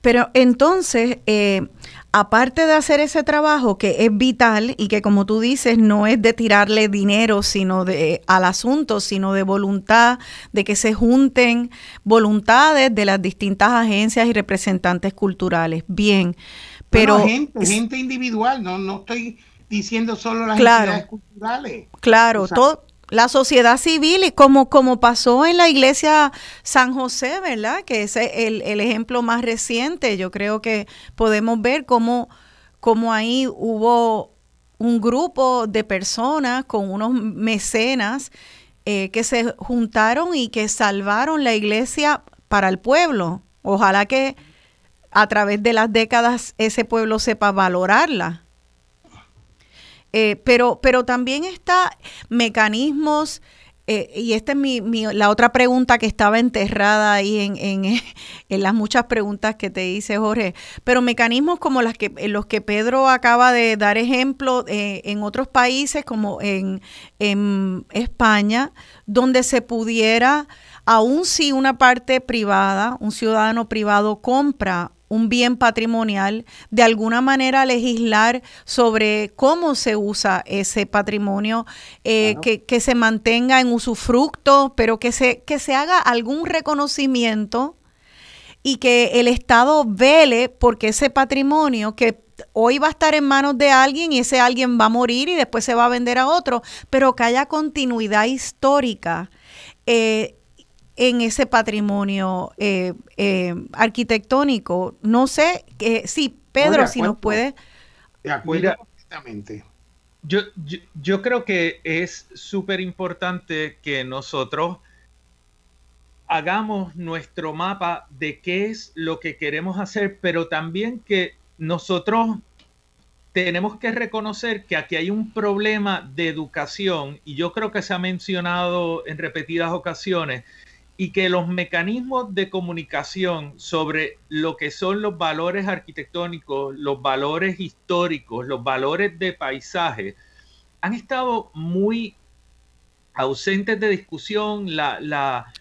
Pero entonces, eh, aparte de hacer ese trabajo que es vital y que como tú dices, no es de tirarle dinero sino de, al asunto, sino de voluntad, de que se junten voluntades de las distintas agencias y representantes culturales. Bien, pero... gente, individual, no, no estoy diciendo solo las entidades culturales. Claro, todo la sociedad civil y como, como pasó en la iglesia San José, ¿verdad? Que es el, el ejemplo más reciente. Yo creo que podemos ver cómo, cómo ahí hubo un grupo de personas con unos mecenas eh, que se juntaron y que salvaron la iglesia para el pueblo. Ojalá que a través de las décadas ese pueblo sepa valorarla. Eh, pero, pero también está mecanismos, eh, y esta es mi, la otra pregunta que estaba enterrada ahí en, en, las muchas preguntas que te hice, Jorge, pero mecanismos como las que, los que Pedro acaba de dar ejemplo eh, en otros países, como en, en España, donde se pudiera, aun si una parte privada, un ciudadano privado compra un bien patrimonial, de alguna manera legislar sobre cómo se usa ese patrimonio, eh, que, se mantenga en usufructo, pero que se, que se haga algún reconocimiento y que el Estado vele porque ese patrimonio que hoy va a estar en manos de alguien y ese alguien va a morir y después se va a vender a otro, pero que haya continuidad histórica. Eh, en ese patrimonio eh, eh, arquitectónico. No sé, que sí, Pedro, si nos puede... De acuerdo completamente. Yo, yo, creo que es súper importante que nosotros hagamos nuestro mapa de qué es lo que queremos hacer, pero también que nosotros tenemos que reconocer que aquí hay un problema de educación y yo creo que se ha mencionado en repetidas ocasiones y que los mecanismos de comunicación sobre lo que son los valores arquitectónicos, los valores históricos, los valores de paisaje, han estado muy ausentes de discusión, la, la,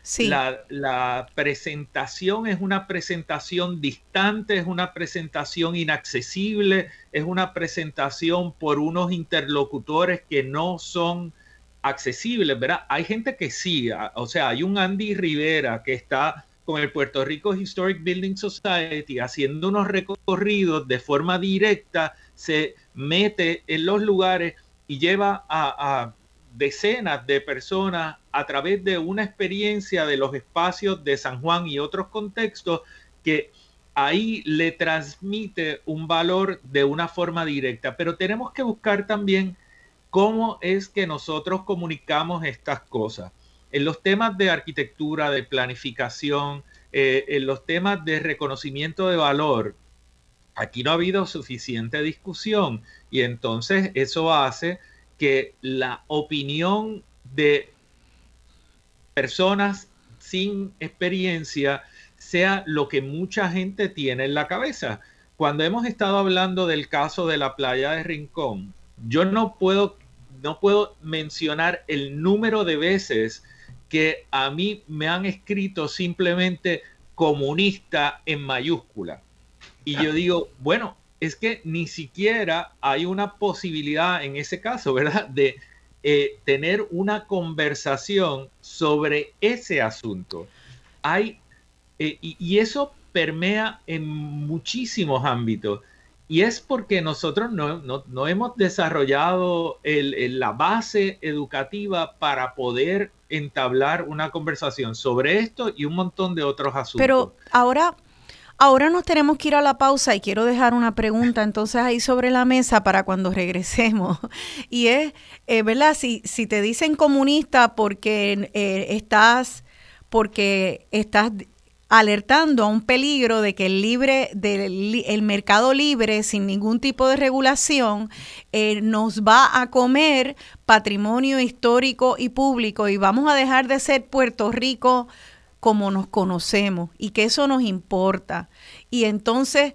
la, presentación es una presentación distante, es una presentación inaccesible, es una presentación por unos interlocutores que no son accesibles, ¿verdad? Hay gente que sí, o sea, hay un Andy Rivera que está con el Puerto Rico Historic Building Society haciendo unos recorridos de forma directa, se mete en los lugares y lleva a decenas de personas a través de una experiencia de los espacios de San Juan y otros contextos que ahí le transmite un valor de una forma directa. Pero tenemos que buscar también cómo es que nosotros comunicamos estas cosas. En los temas de arquitectura, de planificación, eh, en los temas de reconocimiento de valor, aquí no ha habido suficiente discusión y entonces eso hace que la opinión de personas sin experiencia sea lo que mucha gente tiene en la cabeza. Cuando hemos estado hablando del caso de la playa de Rincón, yo no puedo, no puedo mencionar el número de veces que a mí me han escrito simplemente comunista en mayúscula. Y yo digo, bueno, es que ni siquiera hay una posibilidad en ese caso, ¿verdad? De eh, tener una conversación sobre ese asunto. Hay, eh, y, eso permea en muchísimos ámbitos. Y es porque nosotros no, hemos desarrollado la base educativa para poder entablar una conversación sobre esto y un montón de otros asuntos. Pero ahora Ahora nos tenemos que ir a la pausa y quiero dejar una pregunta entonces ahí sobre la mesa para cuando regresemos. Y es, eh, ¿verdad? Si, si te dicen comunista porque eh, estás, porque estás alertando a un peligro de que el libre del el mercado libre sin ningún tipo de regulación eh, nos va a comer patrimonio histórico y público y vamos a dejar de ser Puerto Rico como nos conocemos y que eso nos importa. Y entonces,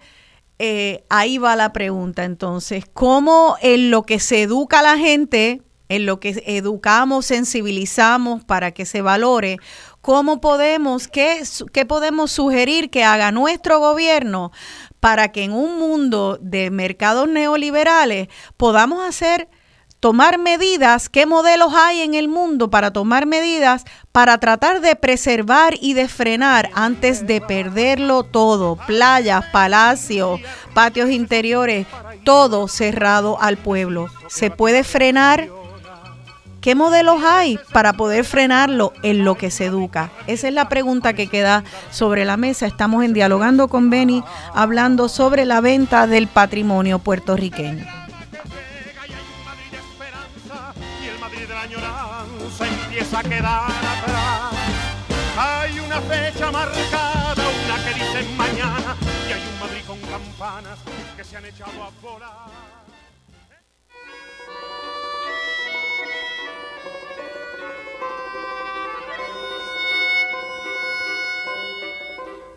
eh, ahí va la pregunta, entonces, ¿cómo en lo que se educa a la gente, en lo que educamos, sensibilizamos para que se valore, cómo podemos, qué, qué podemos sugerir que haga nuestro gobierno para que en un mundo de mercados neoliberales podamos hacer tomar medidas, qué modelos hay en el mundo para tomar medidas para tratar de preservar y de frenar antes de perderlo todo, playas, palacios, patios interiores, todo cerrado al pueblo. ¿Se puede frenar? ¿Qué modelos hay para poder frenarlo en lo que se educa? Esa es la pregunta que queda sobre la mesa. Estamos en Dialogando con Beni, hablando sobre la venta del patrimonio puertorriqueño. empieza a quedar atrás. Hay una fecha marcada, una que dice mañana, y hay un Madrid con campanas que se han echado a volar.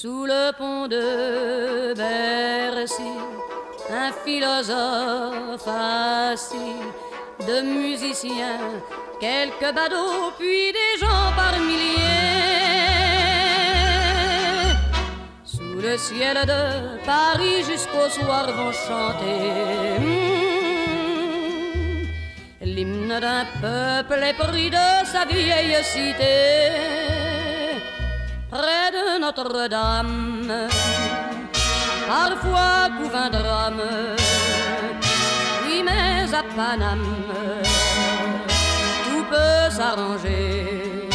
Sous le pont de Bercy, un philosophe assis de musiciens quelques badauds, puis des gens par milliers. Sous le ciel de Paris jusqu'au soir vont chanter hmm, l'hymne d'un peuple épris de sa vieille cité. Près de Notre-Dame, parfois couvre un drame, oui mais à Paname peut s'arranger.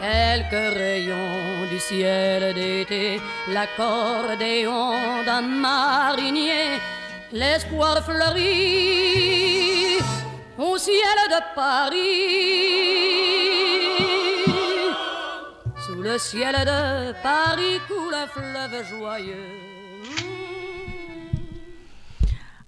Quelques rayons du ciel d'été, l'accordéon d'un marinier, l'espoir fleurit au ciel de Paris. Le ciel de Paris coule fleuve joyeux.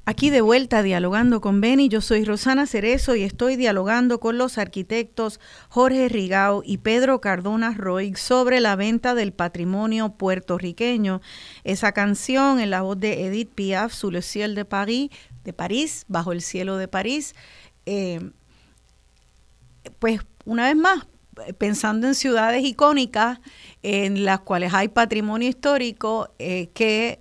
Aquí de vuelta dialogando con Beni, yo soy Rosana Cerezo y estoy dialogando con los arquitectos Jorge Rigao y Pedro Cardona Roy sobre la venta del patrimonio puertorriqueño. Esa canción en la voz de Edith Piaf, Sous le ciel de Paris, de París, bajo el cielo de París. Eh, pues una vez más, pensando en ciudades icónicas en las cuales hay patrimonio histórico eh, que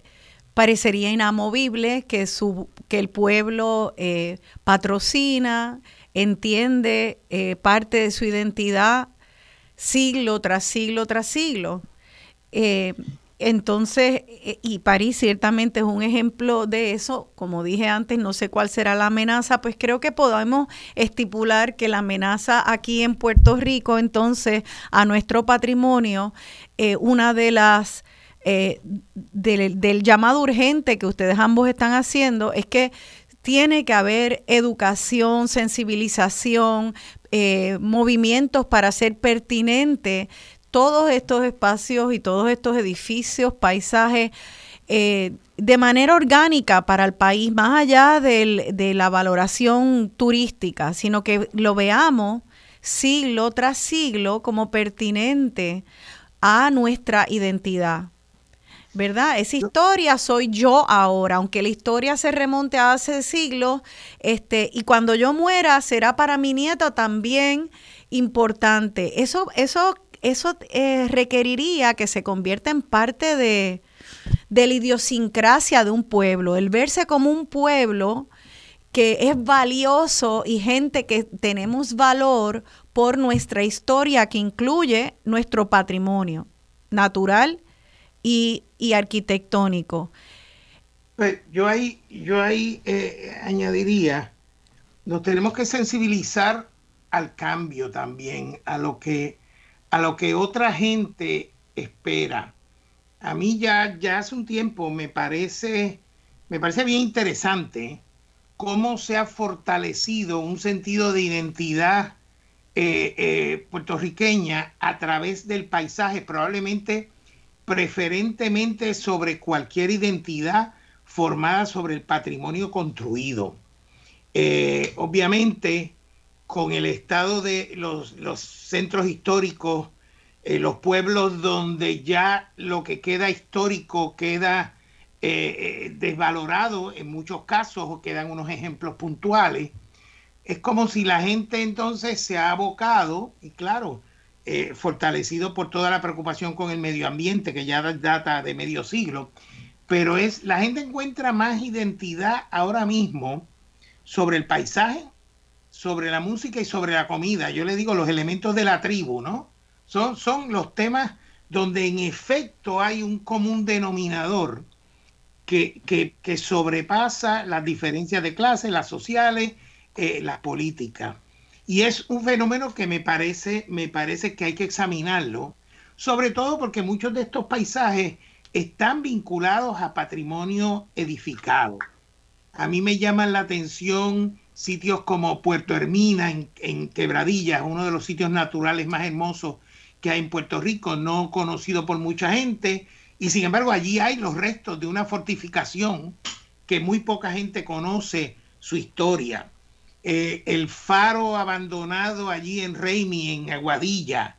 parecería inamovible, que, su, que el pueblo eh, patrocina, entiende eh, parte de su identidad siglo tras siglo tras siglo. Eh, entonces, y París ciertamente es un ejemplo de eso. Como dije antes, no sé cuál será la amenaza, pues creo que podemos estipular que la amenaza aquí en Puerto Rico, entonces, a nuestro patrimonio, una de las eh, del, llamado urgente que ustedes ambos están haciendo es que tiene que haber educación, sensibilización, eh, movimientos para hacer pertinente todos estos espacios y todos estos edificios, paisajes, eh, de manera orgánica para el país, más allá de la valoración turística, sino que lo veamos siglo tras siglo como pertinente a nuestra identidad. ¿verdad? Esa historia soy yo ahora, aunque la historia se remonte a hace siglos, este, y cuando yo muera será para mi nieto también importante. Eso, eso, eso eh, requeriría que se convierta en parte de, la idiosincrasia de un pueblo, el verse como un pueblo que es valioso y gente que tenemos valor por nuestra historia que incluye nuestro patrimonio natural y, arquitectónico. Pues yo ahí, yo ahí eh, añadiría, nos tenemos que sensibilizar al cambio también, a lo que, a lo que otra gente espera. A mí ya, ya hace un tiempo me parece, me parece bien interesante cómo se ha fortalecido un sentido de identidad eh, eh, puertorriqueña a través del paisaje, probablemente preferentemente sobre cualquier identidad formada sobre el patrimonio construido. Eh, obviamente, con el estado de los, centros históricos, eh, los pueblos donde ya lo que queda histórico queda eh, desvalorado en muchos casos, o quedan unos ejemplos puntuales, es como si la gente entonces se ha abocado, y claro, eh, fortalecido por toda la preocupación con el medio ambiente, que ya data de medio siglo, pero es la gente encuentra más identidad ahora mismo sobre el paisaje, sobre la música y sobre la comida. Yo le digo los elementos de la tribu, ¿no? Son, son los temas donde en efecto hay un común denominador que, que, sobrepasa las diferencias de clase, las sociales, eh, las políticas. Y es un fenómeno que me parece, me parece que hay que examinarlo, sobre todo porque muchos de estos paisajes están vinculados a patrimonio edificado. A mí me llaman la atención sitios como Puerto Hermina, en, Quebradillas, uno de los sitios naturales más hermosos que hay en Puerto Rico, no conocido por mucha gente, y sin embargo allí hay los restos de una fortificación que muy poca gente conoce su historia. Eh, el faro abandonado allí en Reimi, en Aguadilla.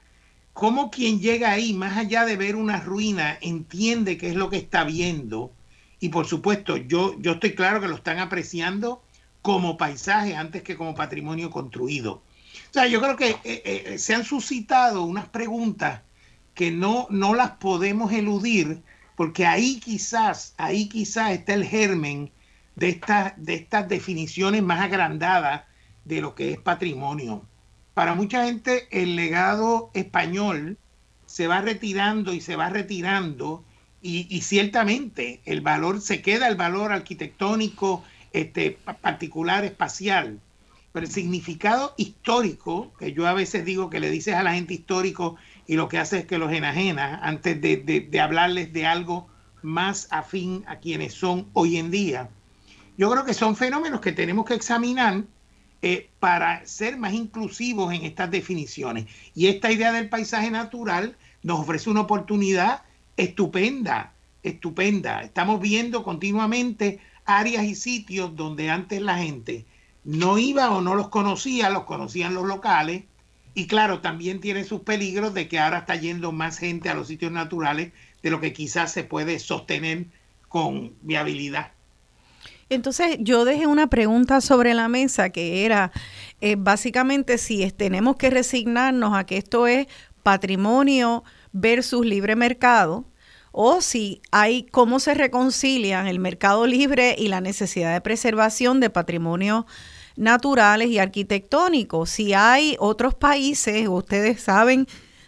¿Cómo quien llega ahí, más allá de ver una ruina, entiende qué es lo que está viendo? Y por supuesto, yo, yo estoy claro que lo están apreciando como paisaje antes que como patrimonio construido. O sea, yo creo que eh, eh, se han suscitado unas preguntas que no, no las podemos eludir, porque ahí quizás, ahí quizás está el germen de estas, de estas definiciones más agrandadas de lo que es patrimonio. Para mucha gente el legado español se va retirando y se va retirando y, ciertamente el valor, se queda el valor arquitectónico este, particular, espacial, pero el significado histórico, que yo a veces digo que le dices a la gente histórico y lo que hace es que los enajena antes de, de hablarles de algo más afín a quienes son hoy en día, yo creo que son fenómenos que tenemos que examinar eh, para ser más inclusivos en estas definiciones. Y esta idea del paisaje natural nos ofrece una oportunidad estupenda, estupenda. Estamos viendo continuamente áreas y sitios donde antes la gente no iba o no los conocía, los conocían los locales. Y claro, también tiene sus peligros de que ahora está yendo más gente a los sitios naturales de lo que quizás se puede sostener con viabilidad. Entonces yo dejé una pregunta sobre la mesa que era eh, básicamente si tenemos que resignarnos a que esto es patrimonio versus libre mercado o si hay cómo se reconcilian el mercado libre y la necesidad de preservación de patrimonio naturales y arquitectónicos. Si hay otros países, ustedes saben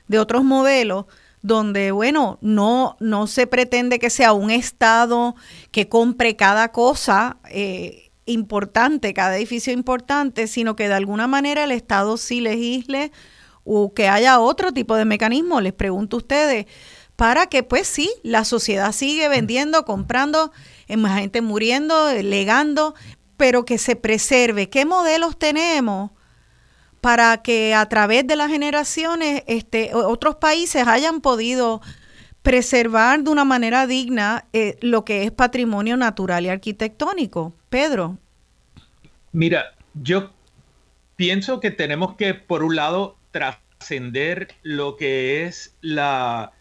de otros modelos donde, bueno, no, no se pretende que sea un Estado que compre cada cosa eh, importante, cada edificio importante, sino que de alguna manera el Estado sí legisle o que haya otro tipo de mecanismo. Les pregunto a ustedes, para que pues sí, la sociedad sigue vendiendo, comprando, más gente muriendo, legando, pero que se preserve. ¿Qué modelos tenemos? para que a través de las generaciones este, otros países hayan podido preservar de una manera digna eh, lo que es patrimonio natural y arquitectónico. Pedro. Mira, yo pienso que tenemos que, por un lado, trascender lo que es la,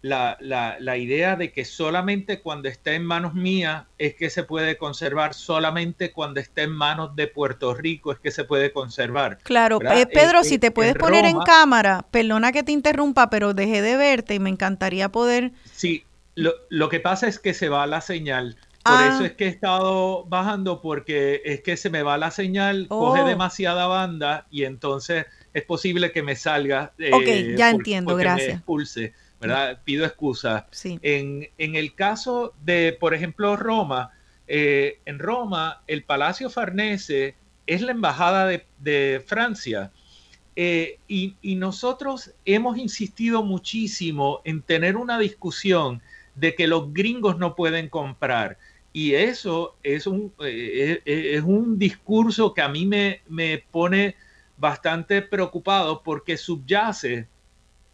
la, la, idea de que solamente cuando está en manos mías es que se puede conservar, solamente cuando está en manos de Puerto Rico es que se puede conservar. Claro, eh, Pedro, si te puedes poner en cámara, perdona que te interrumpa, pero dejé de verte y me encantaría poder... Sí, lo, lo que pasa es que se va la señal. Por ah. eso es que he estado bajando porque es que se me va la señal, coge oh. demasiada banda y entonces es posible que me salga. Eh, ok, ya entiendo, gracias. expulse. ¿Verdad? Pido excusas. En, el caso de, por ejemplo, Roma, eh, en Roma, el Palacio Farnese es la embajada de, Francia. Eh, y, nosotros hemos insistido muchísimo en tener una discusión de que los gringos no pueden comprar. Y eso es un, eh, es un discurso que a mí me, me pone bastante preocupado porque subyace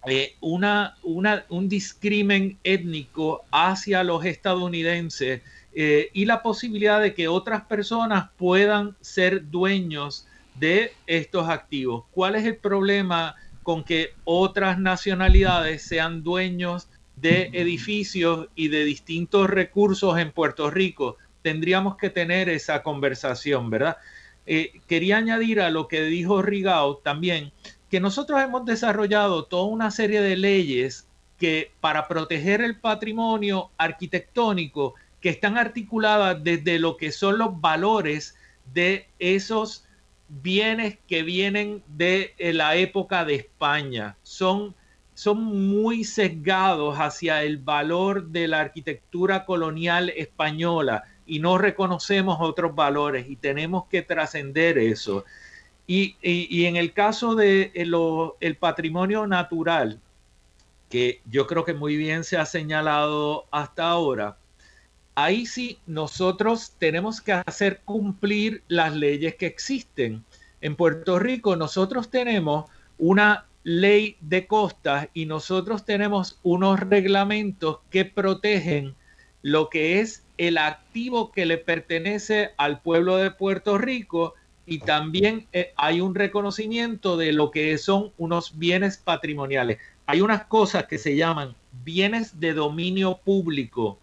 eh, una, un discrimen étnico hacia los estadounidenses eh, y la posibilidad de que otras personas puedan ser dueños de estos activos. ¿Cuál es el problema con que otras nacionalidades sean dueños de edificios y de distintos recursos en Puerto Rico? Tendríamos que tener esa conversación, ¿verdad? Eh, quería añadir a lo que dijo Rigao también que nosotros hemos desarrollado toda una serie de leyes que para proteger el patrimonio arquitectónico que están articuladas desde lo que son los valores de esos bienes que vienen de eh, la época de España. Son, son muy sesgados hacia el valor de la arquitectura colonial española y no reconocemos otros valores y tenemos que trascender eso. Y, en el caso de eh, el patrimonio natural, que yo creo que muy bien se ha señalado hasta ahora, ahí sí nosotros tenemos que hacer cumplir las leyes que existen. En Puerto Rico nosotros tenemos una ley de costas y nosotros tenemos unos reglamentos que protegen lo que es el activo que le pertenece al pueblo de Puerto Rico y también eh, hay un reconocimiento de lo que son unos bienes patrimoniales. Hay unas cosas que se llaman bienes de dominio público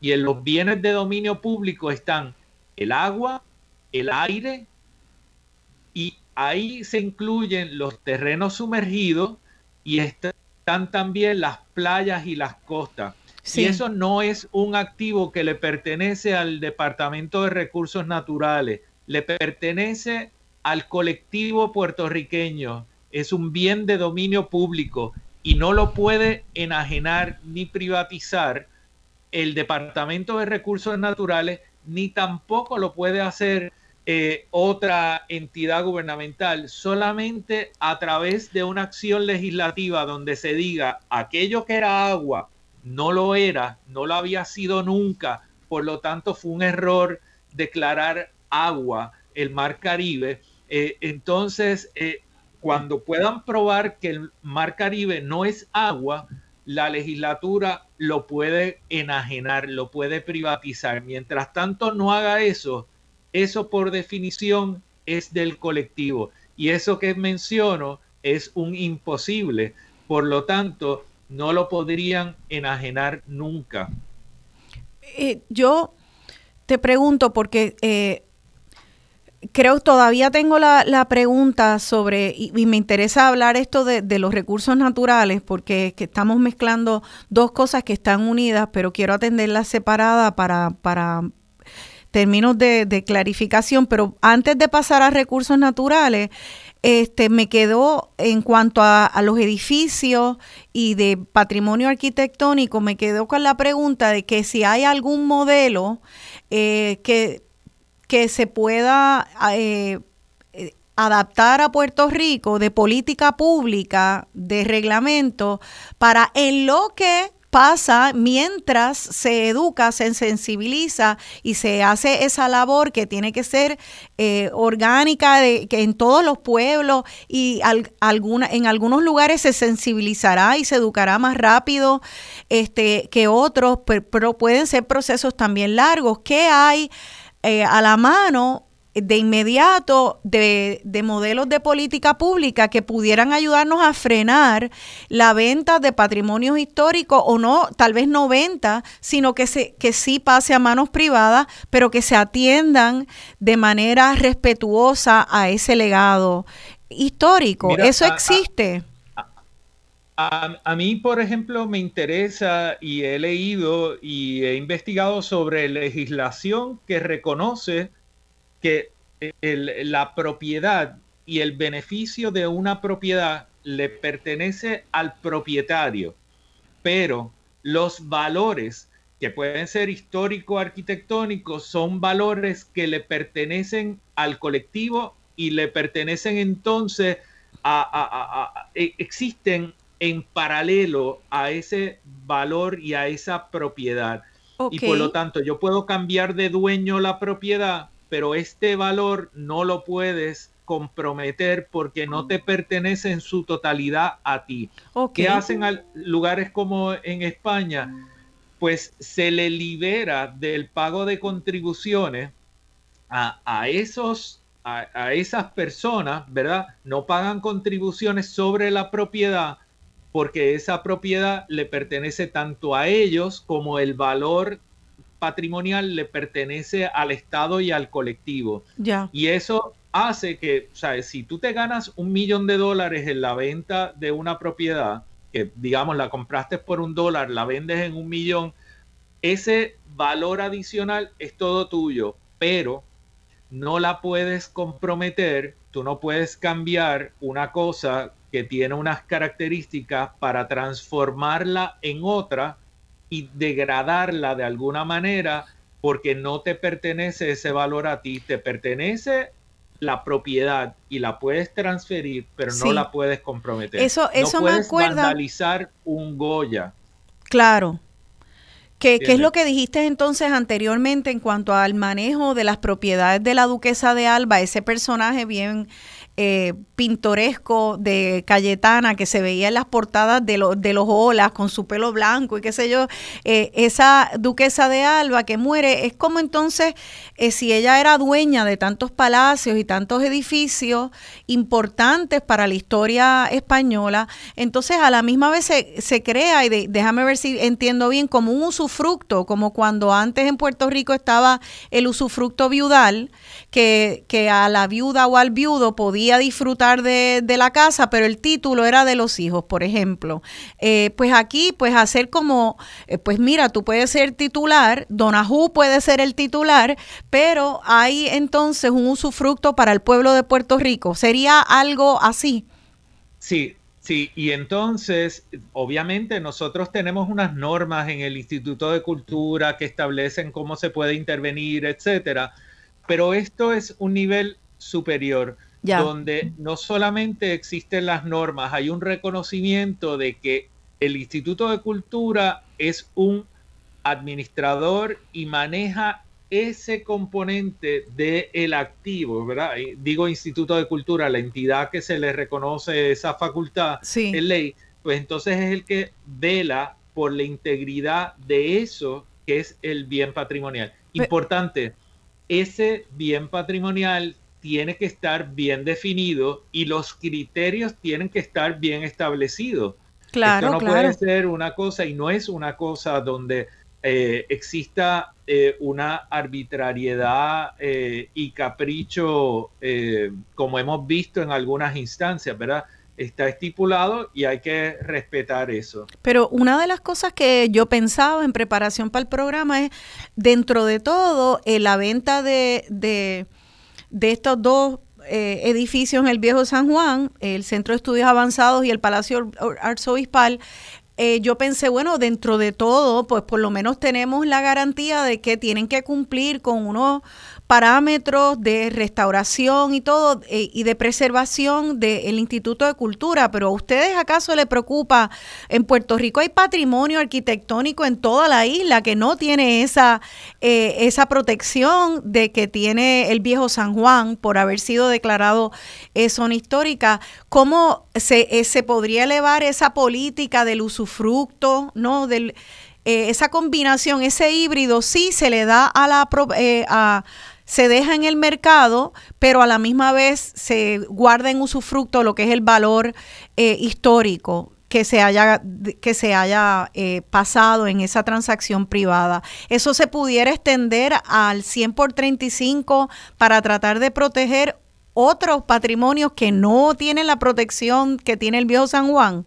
y en los bienes de dominio público están el agua, el aire y ahí se incluyen los terrenos sumergidos y están también las playas y las costas. Y eso no es un activo que le pertenece al Departamento de Recursos Naturales le pertenece al colectivo puertorriqueño, es un bien de dominio público y no lo puede enajenar ni privatizar el Departamento de Recursos Naturales, ni tampoco lo puede hacer eh, otra entidad gubernamental, solamente a través de una acción legislativa donde se diga aquello que era agua no lo era, no lo había sido nunca, por lo tanto fue un error declarar agua el mar Caribe, Eh, entonces, eh, cuando puedan probar que el Mar Caribe no es agua, la legislatura lo puede enajenar, lo puede privatizar. Mientras tanto no haga eso, eso por definición es del colectivo. Y eso que menciono es un imposible. Por lo tanto, no lo podrían enajenar nunca. Eh, yo te pregunto porque creo todavía tengo la, pregunta sobre, y, me interesa hablar esto de, los recursos naturales, porque estamos mezclando dos cosas que están unidas, pero quiero atenderlas separadas para, para términos de, de clarificación. Pero antes de pasar a recursos naturales, este, me quedó en cuanto a, los edificios y de patrimonio arquitectónico, me quedó con la pregunta de que si hay algún modelo eh, que, que se pueda eh, adaptar a Puerto Rico de política pública, de reglamento, para en lo que pasa mientras se educa, se sensibiliza y se hace esa labor que tiene que ser eh, orgánica de, que en todos los pueblos y alguna, en algunos lugares se sensibilizará y se educará más rápido este, que otros, pero, pueden ser procesos también largos. ¿Qué hay eh, a la mano de inmediato de, modelos de política pública que pudieran ayudarnos a frenar la venta de patrimonios históricos o no, tal vez no venta, sino que, se, que sí pase a manos privadas, pero que se atiendan de manera respetuosa a ese legado histórico. Eso existe. a, mí, por ejemplo, me interesa y he leído y he investigado sobre legislación que reconoce que la propiedad y el beneficio de una propiedad le pertenece al propietario, pero los valores que pueden ser histórico-arquitectónicos son valores que le pertenecen al colectivo y le pertenecen entonces a, e, existen en paralelo a ese valor y a esa propiedad. Y por lo tanto, yo puedo cambiar de dueño la propiedad, pero este valor no lo puedes comprometer porque no te pertenece en su totalidad a ti. ¿Qué hacen a lugares como en España? Pues se le libera del pago de contribuciones a, esos, a, esas personas, ¿verdad? No pagan contribuciones sobre la propiedad porque esa propiedad le pertenece tanto a ellos como el valor patrimonial le pertenece al Estado y al colectivo. Ya. Y eso hace que, ¿sabes? Si tú te ganas un millón de dólares en la venta de una propiedad, que digamos la compraste por un dólar, la vendes en un millón, ese valor adicional es todo tuyo, pero no la puedes comprometer, tú no puedes cambiar una cosa que tiene unas características para transformarla en otra y degradarla de alguna manera porque no te pertenece ese valor a ti, te pertenece la propiedad y la puedes transferir, pero no la puedes comprometer. Eso, eso no puedes me acuerda. vandalizar un Goya. Claro. ¿Qué, ¿Qué, es lo que dijiste entonces anteriormente en cuanto al manejo de las propiedades de la duquesa de Alba, ese personaje bien eh, pintoresco de Cayetana que se veía en las portadas de, de los olas con su pelo blanco y qué sé yo, eh, esa duquesa de Alba que muere, es como entonces eh, si ella era dueña de tantos palacios y tantos edificios importantes para la historia española, entonces a la misma vez se, crea, y déjame ver si entiendo bien, como un usufructo, como cuando antes en Puerto Rico estaba el usufructo viudal, que, que a la viuda o al viudo podía disfrutar de, la casa, pero el título era de los hijos, por ejemplo. Eh, pues aquí, pues hacer como, eh, pues mira, tú puedes ser titular, Donajú puede ser el titular, pero hay entonces un usufructo para el pueblo de Puerto Rico. ¿Sería algo así? Sí, Sí, y entonces, obviamente, nosotros tenemos unas normas en el Instituto de Cultura que establecen cómo se puede intervenir, etcétera, pero esto es un nivel superior donde no solamente existen las normas, hay un reconocimiento de que el Instituto de Cultura es un administrador y maneja ese componente del el activo, ¿verdad? Digo Instituto de Cultura, la entidad que se le reconoce esa facultad en ley, pues entonces es el que vela por la integridad de eso que es el bien patrimonial. Importante, ese bien patrimonial tiene que estar bien definido y los criterios tienen que estar bien establecidos. Claro, Esto no puede ser una cosa y no es una cosa donde eh, exista eh, una arbitrariedad eh, y capricho como hemos visto en algunas instancias, ¿verdad? Está estipulado y hay que respetar eso. Pero una de las cosas que yo pensaba en preparación para el programa es, dentro de todo, la venta de, de estos dos edificios en el Viejo San Juan, el Centro de Estudios Avanzados y el Palacio Arzobispal, eh, yo pensé, bueno, dentro de todo, pues por lo menos tenemos la garantía de que tienen que cumplir con unos parámetros de restauración y todo, eh, y de preservación del Instituto de Cultura, pero ¿a ustedes acaso le preocupa? En Puerto Rico hay patrimonio arquitectónico en toda la isla que no tiene esa, eh, esa protección de que tiene el viejo San Juan por haber sido declarado eh, zona histórica. ¿Cómo se, se podría elevar esa política del usufructo, no? Del, esa combinación, ese híbrido, sí se le da a la... a, se deja en el mercado, pero a la misma vez se guarda en usufructo lo que es el valor eh, histórico que se haya, que se haya eh, pasado en esa transacción privada. Eso se pudiera extender al 100 por 35 para tratar de proteger otros patrimonios que no tienen la protección que tiene el viejo San Juan.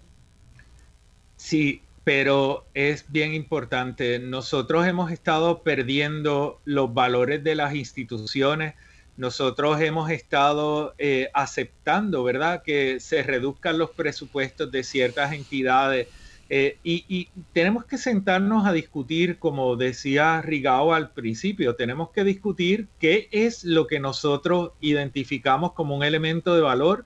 Sí, pero es bien importante. Nosotros hemos estado perdiendo los valores de las instituciones. Nosotros hemos estado eh, aceptando, ¿verdad?, que se reduzcan los presupuestos de ciertas entidades. Eh, y, tenemos que sentarnos a discutir, como decía Rigao al principio, tenemos que discutir qué es lo que nosotros identificamos como un elemento de valor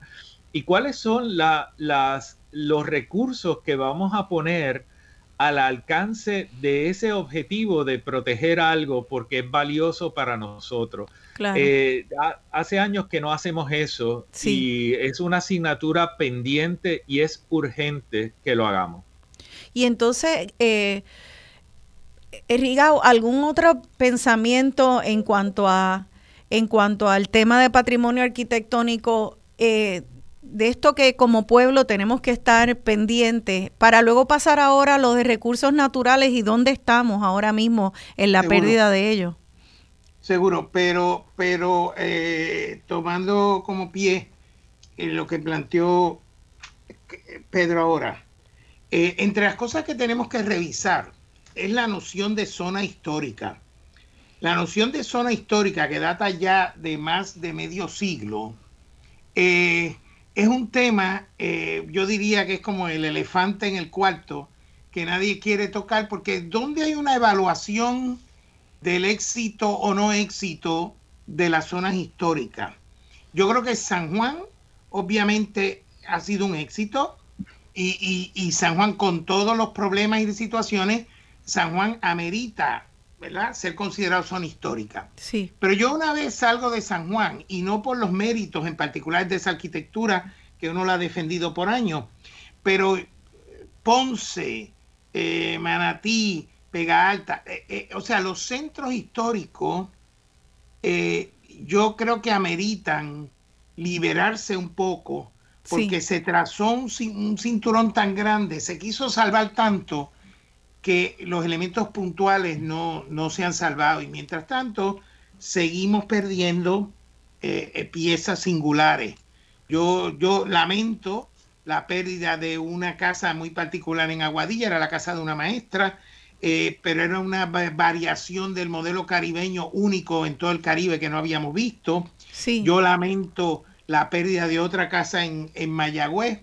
y cuáles son la, las los recursos que vamos a poner al alcance de ese objetivo de proteger algo porque es valioso para nosotros. Eh, hace años que no hacemos eso y es una asignatura pendiente y es urgente que lo hagamos. Y entonces, eh, Rigao, ¿algún otro pensamiento en cuanto a en cuanto al tema de patrimonio arquitectónico eh, de esto que como pueblo tenemos que estar pendientes para luego pasar ahora a los de recursos naturales y dónde estamos ahora mismo en la pérdida de ellos. Seguro, pero, pero eh, tomando como pie eh, lo que planteó Pedro ahora, eh, entre las cosas que tenemos que revisar es la noción de zona histórica. La noción de zona histórica que data ya de más de medio siglo, eh, es un tema, eh, yo diría que es como el elefante en el cuarto, que nadie quiere tocar, porque ¿dónde hay una evaluación del éxito o no éxito de las zonas históricas? Yo creo que San Juan, obviamente, ha sido un éxito, y, y San Juan, con todos los problemas y situaciones, San Juan amerita ¿verdad? Ser considerado zona histórica. Sí. Pero yo una vez salgo de San Juan, y no por los méritos en particular de esa arquitectura, que uno la ha defendido por años, pero Ponce, eh, Manatí, Pega Alta, eh, eh, o sea, los centros históricos, yo creo que ameritan liberarse un poco, porque se trazó un cinturón tan grande, se quiso salvar tanto que los elementos puntuales no, se han salvado y mientras tanto seguimos perdiendo eh, eh, piezas singulares. Yo, yo lamento la pérdida de una casa muy particular en Aguadilla, era la casa de una maestra, eh, pero era una variación del modelo caribeño único en todo el Caribe que no habíamos visto. Yo lamento la pérdida de otra casa en, en Mayagüez,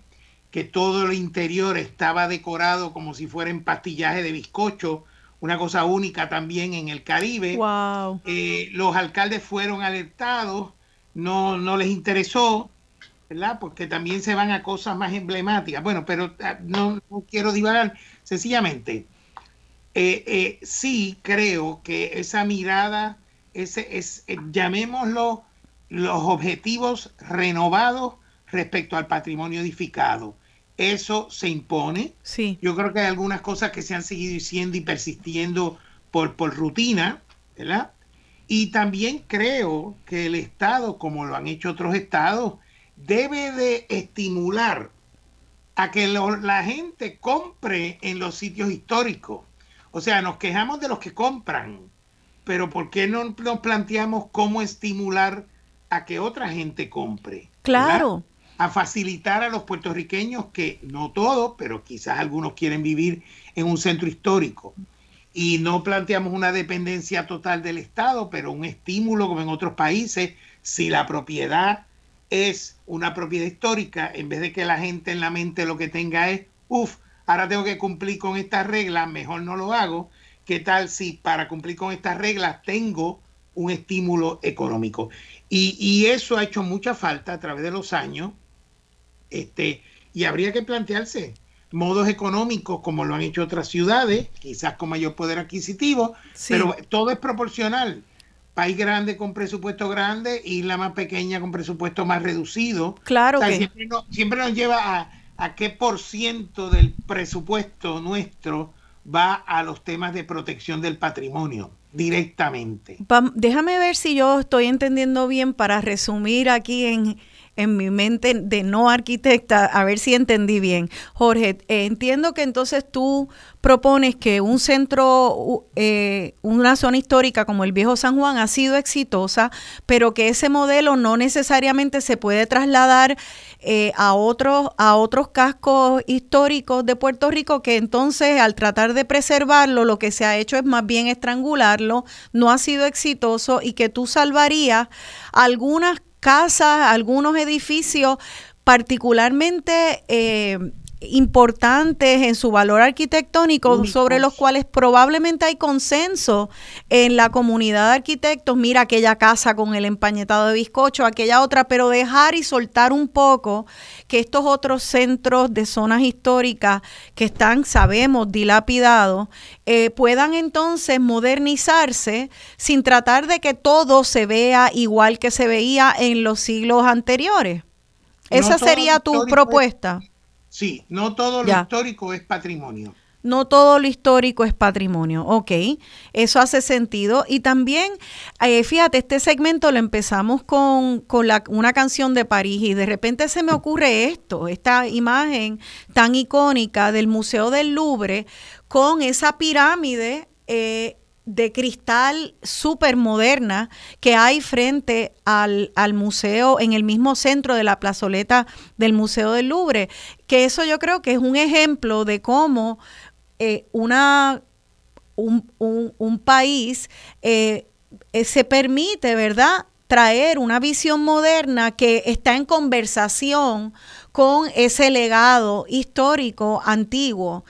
que todo el interior estaba decorado como si fuera en pastillaje de bizcocho, una cosa única también en el Caribe. Eh, los alcaldes fueron alertados, no, no les interesó, ¿verdad? Porque también se van a cosas más emblemáticas. Bueno, pero ah, no, quiero divagar. Sencillamente, eh, eh, sí creo que esa mirada ese es, llamémoslo, los objetivos renovados respecto al patrimonio edificado. Eso se impone. Sí. Yo creo que hay algunas cosas que se han seguido diciendo y persistiendo por, por rutina, ¿verdad? Y también creo que el Estado, como lo han hecho otros estados, debe de estimular a que la gente compre en los sitios históricos. O sea, nos quejamos de los que compran, pero ¿por qué no nos planteamos cómo estimular a que otra gente compre? Claro. A facilitar a los puertorriqueños que, no todos, pero quizás algunos quieren vivir en un centro histórico. Y no planteamos una dependencia total del Estado, pero un estímulo como en otros países, si la propiedad es una propiedad histórica, en vez de que la gente en la mente lo que tenga es, uff, ahora tengo que cumplir con estas reglas, mejor no lo hago. ¿Qué tal si para cumplir con estas reglas tengo un estímulo económico? Y, y eso ha hecho mucha falta a través de los años. Este, y habría que plantearse modos económicos como lo han hecho otras ciudades, quizás con mayor poder adquisitivo, Sí. pero todo es proporcional. País grande con presupuesto grande, isla más pequeña con presupuesto más reducido. Claro O sea, que siempre, nos, siempre nos lleva a, a qué por ciento del presupuesto nuestro va a los temas de protección del patrimonio directamente. Déjame ver si yo estoy entendiendo bien para resumir aquí en, en mi mente de no arquitecta, a ver si entendí bien. Jorge, eh, entiendo que entonces tú propones que un centro, eh, una zona histórica como el Viejo San Juan ha sido exitosa, pero que ese modelo no necesariamente se puede trasladar eh, a, otros, a otros cascos históricos de Puerto Rico, que entonces al tratar de preservarlo, lo que se ha hecho es más bien estrangularlo, no ha sido exitoso y que tú salvarías algunas casas, algunos edificios particularmente eh, importantes en su valor arquitectónico, sobre los cuales probablemente hay consenso en la comunidad de arquitectos. Mira aquella casa con el empañetado de bizcocho, aquella otra, pero dejar y soltar un poco que estos otros centros de zonas históricas que están, sabemos, dilapidados, eh, puedan entonces modernizarse sin tratar de que todo se vea igual que se veía en los siglos anteriores. No Esa sería tu es- propuesta. Sí, no todo lo Ya. histórico es patrimonio. No todo lo histórico es patrimonio. Ok, eso hace sentido. Y también, eh, fíjate, este segmento lo empezamos con, con la- una canción de París y de repente se me ocurre esto, esta imagen tan icónica del Museo del Louvre con esa pirámide. eh, de cristal súper moderna que hay frente al, al museo, en el mismo centro de la plazoleta del Museo del Louvre, que eso yo creo que es un ejemplo de cómo eh, una, un, un- país eh, eh, se permite, ¿verdad? traer una visión moderna que está en conversación con ese legado histórico antiguo.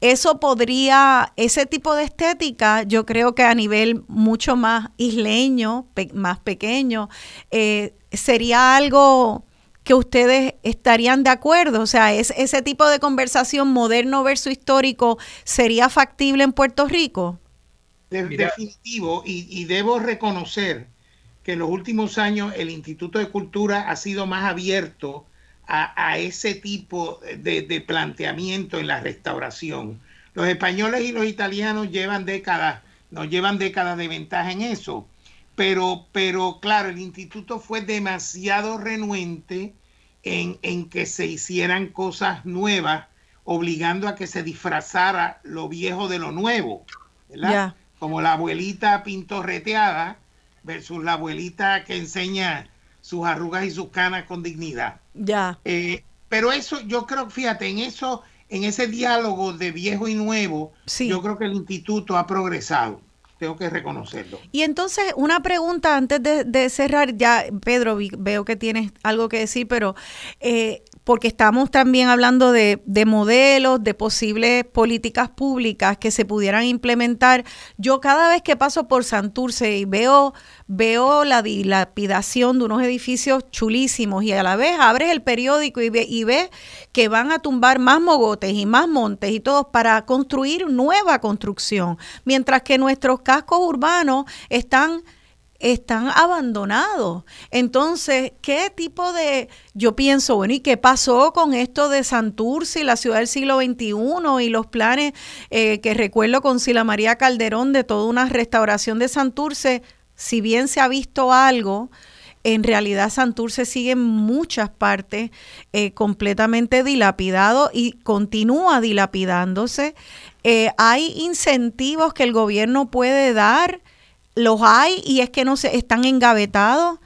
Eso podría, ese tipo de estética, yo creo que a nivel mucho más isleño, más pequeño, sería algo que ustedes estarían de acuerdo. O sea, es, ese tipo de conversación moderno versus histórico sería factible en Puerto Rico. De- definitivo, y, y debo reconocer que en los últimos años el Instituto de Cultura ha sido más abierto a, a ese tipo de, de planteamiento en la restauración. Los españoles y los italianos llevan décadas, nos llevan décadas de ventaja en eso, pero, pero claro, el instituto fue demasiado renuente en, en que se hicieran cosas nuevas, obligando a que se disfrazara lo viejo de lo nuevo, ¿verdad? Como la abuelita pintorreteada versus la abuelita que enseña sus arrugas y sus canas con dignidad. Ya. Eh, pero eso, yo creo, fíjate, en eso, en ese diálogo de viejo y nuevo, Sí. yo creo que el instituto ha progresado. Tengo que reconocerlo. Y entonces, una pregunta antes de, cerrar, ya Pedro, veo que tienes algo que decir, pero eh, porque estamos también hablando de, de, modelos, de posibles políticas públicas que se pudieran implementar. Yo cada vez que paso por Santurce y veo, veo la dilapidación de unos edificios chulísimos y a la vez abres el periódico y, ve, y ves que van a tumbar más mogotes y más montes y todos para construir nueva construcción, mientras que nuestros cascos urbanos están están abandonados. Entonces, ¿qué tipo de, yo pienso, bueno, ¿y qué pasó con esto de Santurce y la ciudad del siglo XXI y los planes eh, que recuerdo con Sila María Calderón de toda una restauración de Santurce? Si bien se ha visto algo, en realidad Santurce sigue en muchas partes eh, completamente dilapidado y continúa dilapidándose. Eh, hay incentivos que el gobierno puede dar los hay y es que no se están engavetados.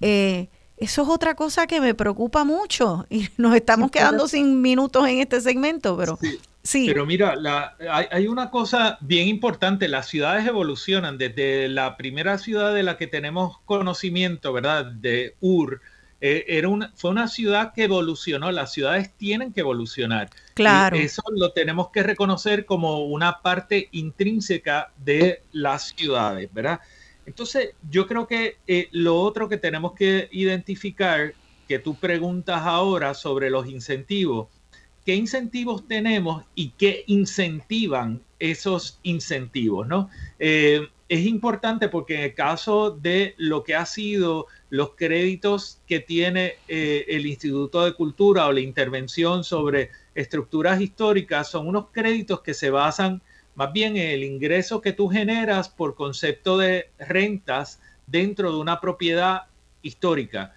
Eh, eso es otra cosa que me preocupa mucho y nos estamos quedando sin minutos en este segmento, pero sí. Pero mira, la, hay, hay, una cosa bien importante, las ciudades evolucionan desde la primera ciudad de la que tenemos conocimiento, ¿verdad? De Ur, eh, era una, fue una ciudad que evolucionó, las ciudades tienen que evolucionar. Claro. eso lo tenemos que reconocer como una parte intrínseca de las ciudades, ¿verdad? Entonces, yo creo que eh, lo otro que tenemos que identificar, que tú preguntas ahora sobre los incentivos, ¿qué incentivos tenemos y qué incentivan esos incentivos, ¿no? Eh, es importante porque en el caso de lo que ha sido los créditos que tiene eh, el Instituto de Cultura o la intervención sobre estructuras históricas son unos créditos que se basan más bien en el ingreso que tú generas por concepto de rentas dentro de una propiedad histórica.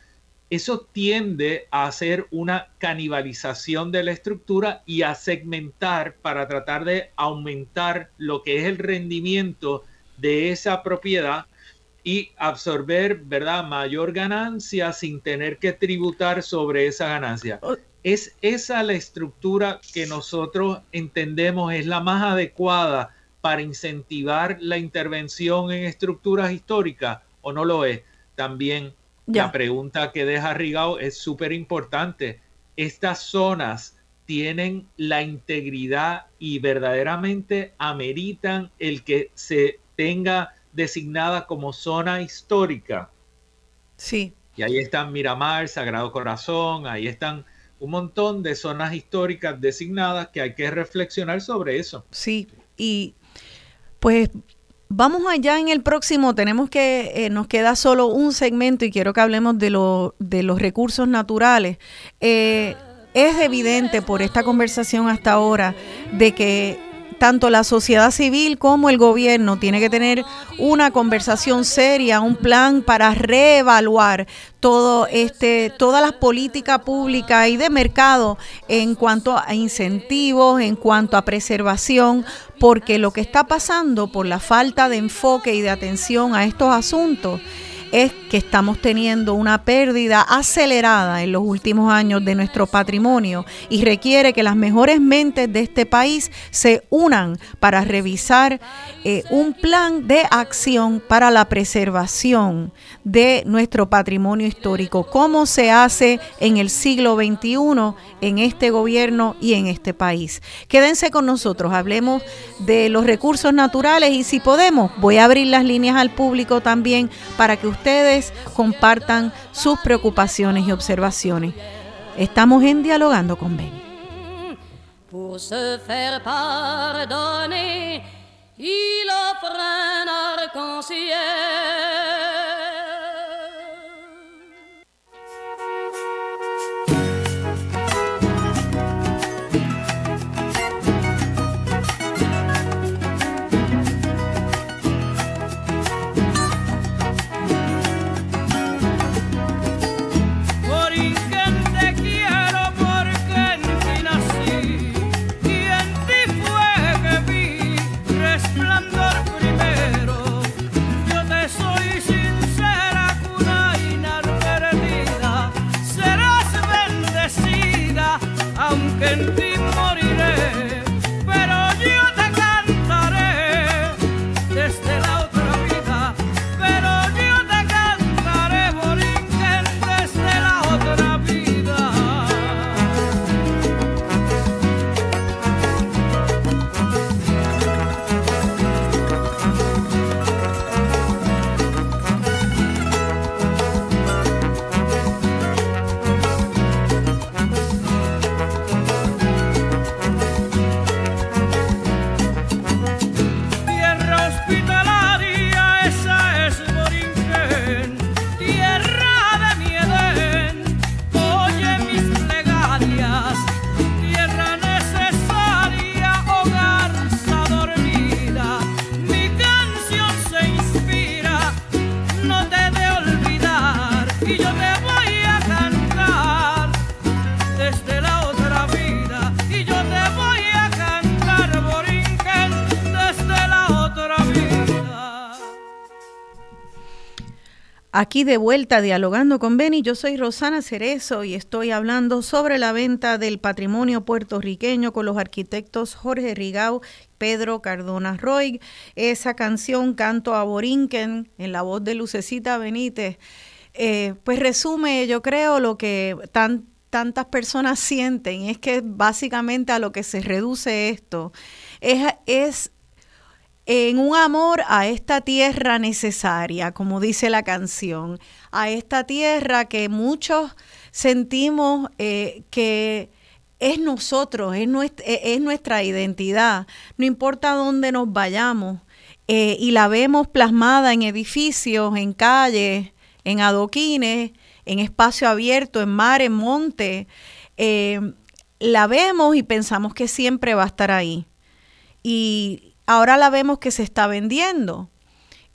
Eso tiende a hacer una canibalización de la estructura y a segmentar para tratar de aumentar lo que es el rendimiento de esa propiedad y absorber, ¿verdad?, mayor ganancia sin tener que tributar sobre esa ganancia. ¿Es esa la estructura que nosotros entendemos es la más adecuada para incentivar la intervención en estructuras históricas o no lo es? También la pregunta que deja Rigao es súper importante. Estas zonas tienen la integridad y verdaderamente ameritan el que se tenga designada como zona histórica. Sí. Y ahí están Miramar, Sagrado Corazón, ahí están un montón de zonas históricas designadas que hay que reflexionar sobre eso. Sí, y pues vamos allá en el próximo, tenemos que, eh, nos queda solo un segmento y quiero que hablemos de, lo, de los recursos naturales. Eh, es evidente por esta conversación hasta ahora de que tanto la sociedad civil como el gobierno tiene que tener una conversación seria, un plan para reevaluar todo este, todas las políticas públicas y de mercado en cuanto a incentivos, en cuanto a preservación, porque lo que está pasando por la falta de enfoque y de atención a estos asuntos es que estamos teniendo una pérdida acelerada en los últimos años de nuestro patrimonio y requiere que las mejores mentes de este país se unan para revisar eh, un plan de acción para la preservación de nuestro patrimonio histórico, cómo se hace en el siglo XXI en este gobierno y en este país. Quédense con nosotros, hablemos de los recursos naturales y si podemos, voy a abrir las líneas al público también para que ustedes compartan sus preocupaciones y observaciones. Estamos en Dialogando con arc-en-ciel. Aquí de vuelta dialogando con Beni, yo soy Rosana Cerezo y estoy hablando sobre la venta del patrimonio puertorriqueño con los arquitectos Jorge Rigau, Pedro Cardona Roy. Esa canción, Canto a Borinquen, en la voz de Lucecita Benítez, eh, pues resume, yo creo, lo que tantas personas sienten. Es que básicamente a lo que se reduce esto es, es en un amor a esta tierra necesaria, como dice la canción, a esta tierra que muchos sentimos eh, que es nosotros, es nuestra, es nuestra, identidad, no importa dónde nos vayamos, eh, y la vemos plasmada en edificios, en calles, en adoquines, en espacio abierto, en mar, en monte, eh, la vemos y pensamos que siempre va a estar ahí. Y, Ahora la vemos que se está vendiendo.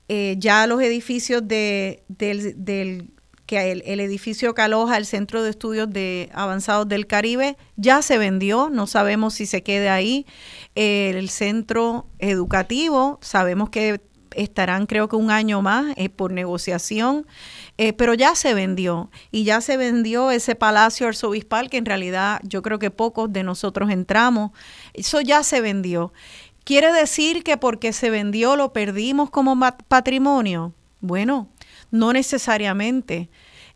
Eh, ya los edificios de, del, que el, edificio que aloja el Centro de Estudios de Avanzados del Caribe ya se vendió, no sabemos si se quede ahí. el centro educativo, sabemos que estarán creo que un año más eh, por negociación, eh, pero ya se vendió y ya se vendió ese palacio arzobispal que en realidad yo creo que pocos de nosotros entramos, eso ya se vendió. ¿Quiere decir que porque se vendió lo perdimos como patrimonio? Bueno, no necesariamente.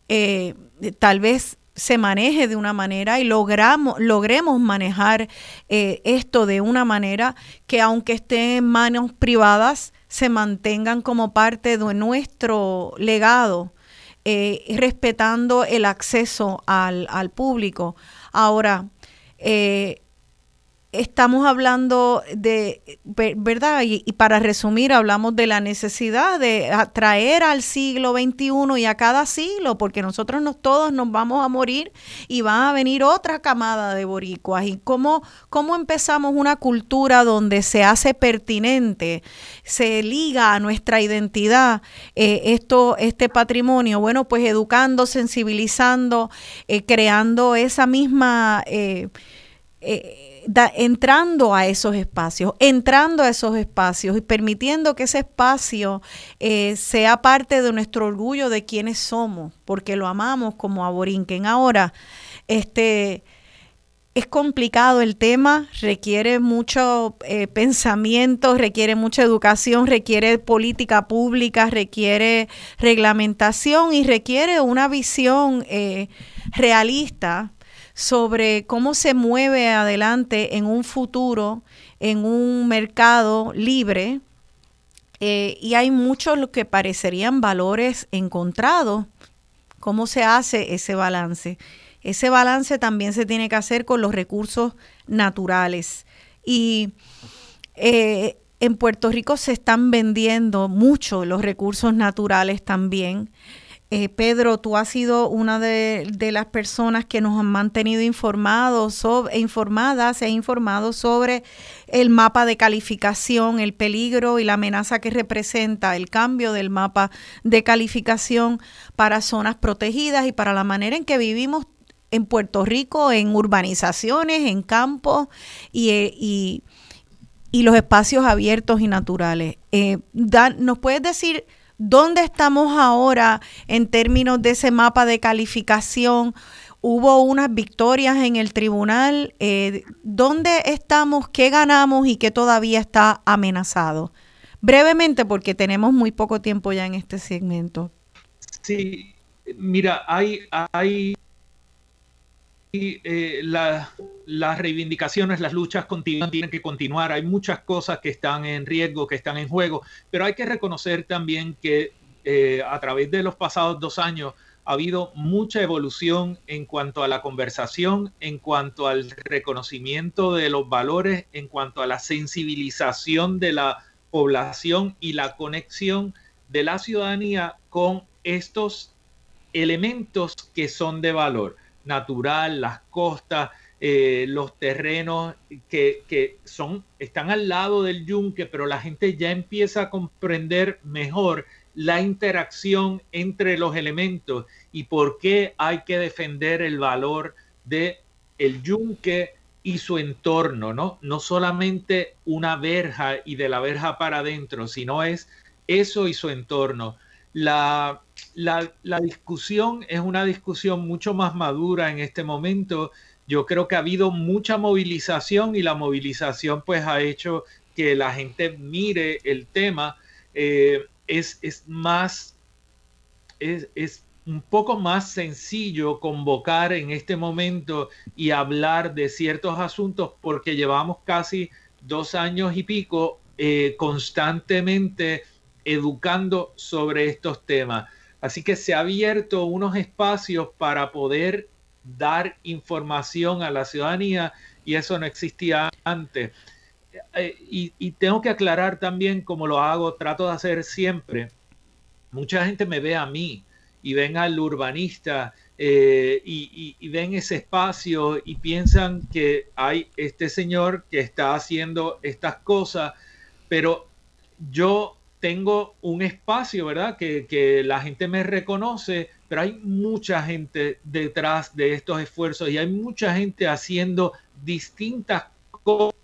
Eh, tal vez se maneje de una manera y logramos, logremos manejar eh, esto de una manera que aunque esté en manos privadas, se mantengan como parte de nuestro legado, eh, respetando el acceso al, al público. Ahora, estamos hablando de, ¿verdad? Y, para resumir, hablamos de la necesidad de atraer al siglo XXI y a cada siglo, porque nosotros nos, todos nos vamos a morir y va a venir otra camada de boricuas. ¿Y cómo, cómo empezamos una cultura donde se hace pertinente, se liga a nuestra identidad eh, esto, este patrimonio? Bueno, pues educando, sensibilizando, eh, creando esa misma... Eh, entrando a esos espacios, entrando a esos espacios y permitiendo que ese espacio eh, sea parte de nuestro orgullo de quienes somos, porque lo amamos como aborinquen. Ahora, este es complicado el tema, requiere mucho eh, pensamiento, requiere mucha educación, requiere política pública, requiere reglamentación y requiere una visión eh, realista sobre cómo se mueve adelante en un futuro, en un mercado libre. Eh, y hay muchos lo que parecerían valores encontrados. ¿Cómo se hace ese balance? Ese balance también se tiene que hacer con los recursos naturales. Y eh, en Puerto Rico se están vendiendo mucho los recursos naturales también. Eh, Pedro, tú has sido una de, las personas que nos han mantenido informados sobre, informadas e informados sobre el mapa de calificación, el peligro y la amenaza que representa el cambio del mapa de calificación para zonas protegidas y para la manera en que vivimos en Puerto Rico, en urbanizaciones, en campos y, eh, los espacios abiertos y naturales. Eh, ¿Nos puedes decir ¿Dónde estamos ahora en términos de ese mapa de calificación? Hubo unas victorias en el tribunal. Eh, ¿Dónde estamos? ¿Qué ganamos y qué todavía está amenazado? Brevemente, porque tenemos muy poco tiempo ya en este segmento. Sí, mira, hay, hay eh, las reivindicaciones, las luchas continúan, tienen que continuar. Hay muchas cosas que están en riesgo, que están en juego, pero hay que reconocer también que eh, a través de los pasados dos años ha habido mucha evolución en cuanto a la conversación, en cuanto al reconocimiento de los valores, en cuanto a la sensibilización de la población y la conexión de la ciudadanía con estos elementos que son de valor natural, las costas, eh, los terrenos que, son, están al lado del yunque, pero la gente ya empieza a comprender mejor la interacción entre los elementos y por qué hay que defender el valor de el yunque y su entorno, ¿no? No solamente una verja y de la verja para adentro, sino es eso y su entorno. La, la, la, discusión es una discusión mucho más madura en este momento. Yo creo que ha habido mucha movilización y la movilización pues ha hecho que la gente mire el tema. Eh, es, es, más, es, es un poco más sencillo convocar en este momento y hablar de ciertos asuntos porque llevamos casi dos años y pico eh, constantemente educando sobre estos temas. Así que se ha abierto unos espacios para poder dar información a la ciudadanía y eso no existía antes. Eh, y, tengo que aclarar también, como lo hago, trato de hacer siempre, mucha gente me ve a mí y ven al urbanista eh, y, y, ven ese espacio y piensan que hay este señor que está haciendo estas cosas, pero yo tengo un espacio, ¿verdad? Que, que, la gente me reconoce, pero hay mucha gente detrás de estos esfuerzos y hay mucha gente haciendo distintas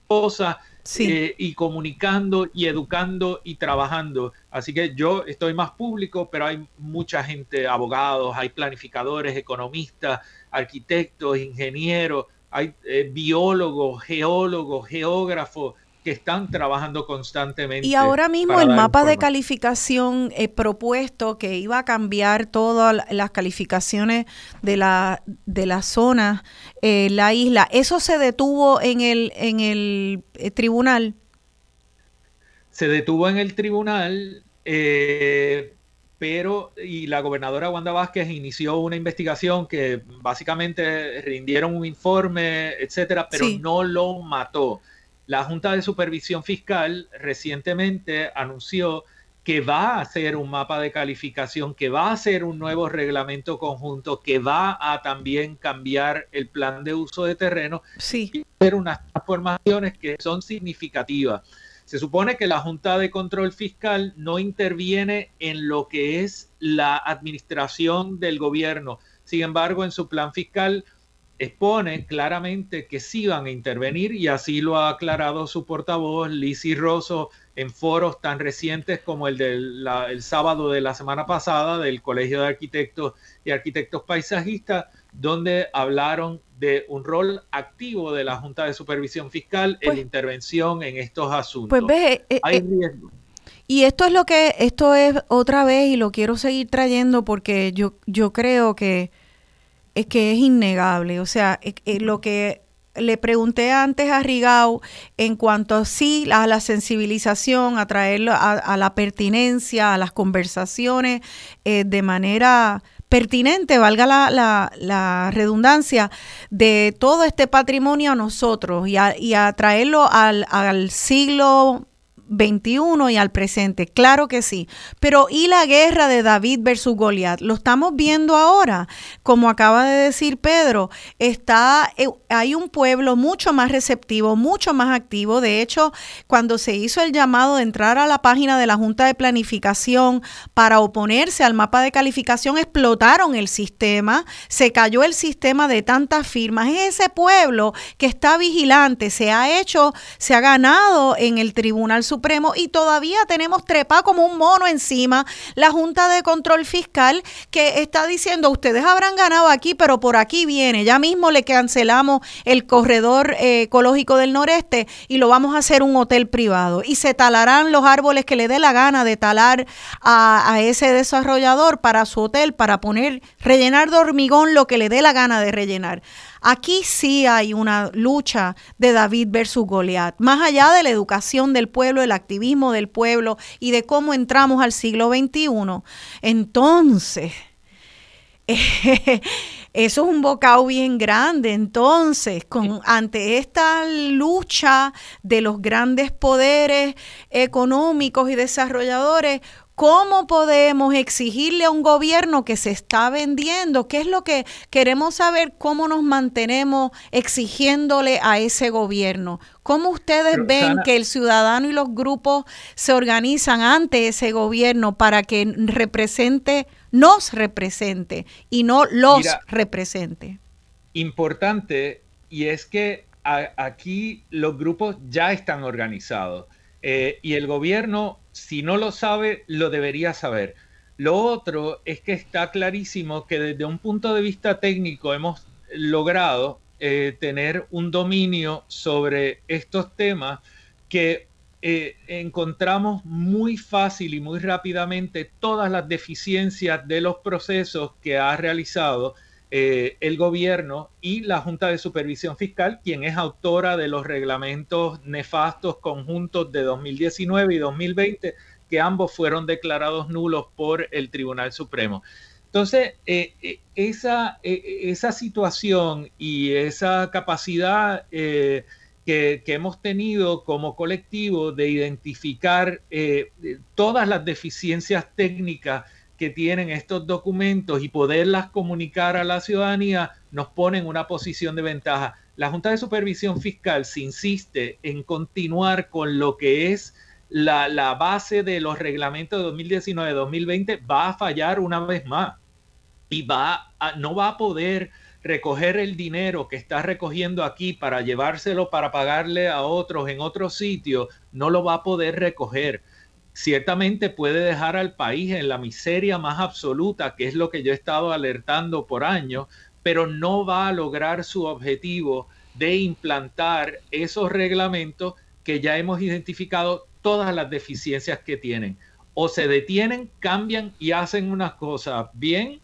cosas eh, y comunicando y educando y trabajando. Así que yo estoy más público, pero hay mucha gente, abogados, hay planificadores, economistas, arquitectos, ingenieros, hay eh, biólogos, geólogos, geógrafos, que están trabajando constantemente. Y ahora mismo el mapa de calificación eh, propuesto que iba a cambiar todas las calificaciones de la, de la zona, eh, la isla, ¿eso se detuvo en el, en el eh, tribunal? Se detuvo en el tribunal, pero y la gobernadora Wanda Vázquez inició una investigación que básicamente rindieron un informe, etcétera, pero no lo mató. La Junta de Supervisión Fiscal recientemente anunció que va a hacer un mapa de calificación, que va a hacer un nuevo reglamento conjunto, que va a también cambiar el plan de uso de terreno sí. y hacer unas transformaciones que son significativas. Se supone que la Junta de Control Fiscal no interviene en lo que es la administración del gobierno. Sin embargo, en su plan fiscal expone claramente que sí van a intervenir y así lo ha aclarado su portavoz Lizzie Rosso en foros tan recientes como el del el sábado de la semana pasada del Colegio de Arquitectos y Arquitectos Paisajistas, donde hablaron de un rol activo de la Junta de Supervisión Fiscal en pues intervención en estos asuntos. Pues ve, eh, Hay eh, riesgo. Y esto es lo que, esto es otra vez, y lo quiero seguir trayendo porque yo, yo creo que es que es innegable. O sea, lo que le pregunté antes a Rigau en cuanto a sí, a la sensibilización, a traerlo a, la pertinencia, a las conversaciones eh, de manera pertinente, valga la, la, redundancia, de todo este patrimonio a nosotros y a, y a traerlo al, al siglo 21 y al presente, claro que sí. Pero ¿y la guerra de David versus Goliat? Lo estamos viendo ahora. Como acaba de decir Pedro, está eh, hay un pueblo mucho más receptivo, mucho más activo. De hecho, cuando se hizo el llamado de entrar a la página de la Junta de Planificación para oponerse al mapa de calificación, explotaron el sistema, se cayó el sistema de tantas firmas. Es ese pueblo que está vigilante, se ha hecho, se ha ganado en el Tribunal Supremo y todavía tenemos trepa como un mono encima la Junta de Control Fiscal que está diciendo ustedes habrán ganado aquí, pero por aquí viene. Ya mismo le cancelamos el corredor eh, ecológico del noreste y lo vamos a hacer un hotel privado. Y se talarán los árboles que le dé la gana de talar a, a ese desarrollador para su hotel, para poner, rellenar de hormigón lo que le dé la gana de rellenar. Aquí sí hay una lucha de David versus Goliat, más allá de la educación del pueblo, el activismo del pueblo y de cómo entramos al siglo XXI. Entonces, eso es un bocado bien grande. Entonces, con, ante esta lucha de los grandes poderes económicos y desarrolladores, ¿Cómo podemos exigirle a un gobierno que se está vendiendo? ¿Qué es lo que queremos saber? ¿Cómo nos mantenemos exigiéndole a ese gobierno? ¿Cómo ustedes ven que el ciudadano y los grupos se organizan ante ese gobierno para que represente, nos represente y no los represente? Importante, y es que aquí los grupos ya están organizados eh, y el gobierno si no lo sabe, lo debería saber. Lo otro es que está clarísimo que desde un punto de vista técnico hemos logrado eh, tener un dominio sobre estos temas que eh, encontramos muy fácil y muy rápidamente todas las deficiencias de los procesos que ha realizado eh, el gobierno y la Junta de Supervisión Fiscal, quien es autora de los reglamentos nefastos conjuntos de 2019 y 2020, que ambos fueron declarados nulos por el Tribunal Supremo. Entonces, eh, esa, esa situación y esa capacidad que, hemos tenido como colectivo de identificar eh, todas las deficiencias técnicas que tienen estos documentos y poderlas comunicar a la ciudadanía nos pone en una posición de ventaja. La Junta de Supervisión Fiscal se insiste en continuar con lo que es la, la base de los reglamentos de 2019-2020, va a fallar una vez más y va a, no va a poder recoger el dinero que está recogiendo aquí para llevárselo para pagarle a otros en otro sitio, no lo va a poder recoger. Ciertamente puede dejar al país en la miseria más absoluta, que es lo que yo he estado alertando por años, pero no va a lograr su objetivo de implantar esos reglamentos que ya hemos identificado todas las deficiencias que tienen. O se detienen, cambian y hacen una cosa bien,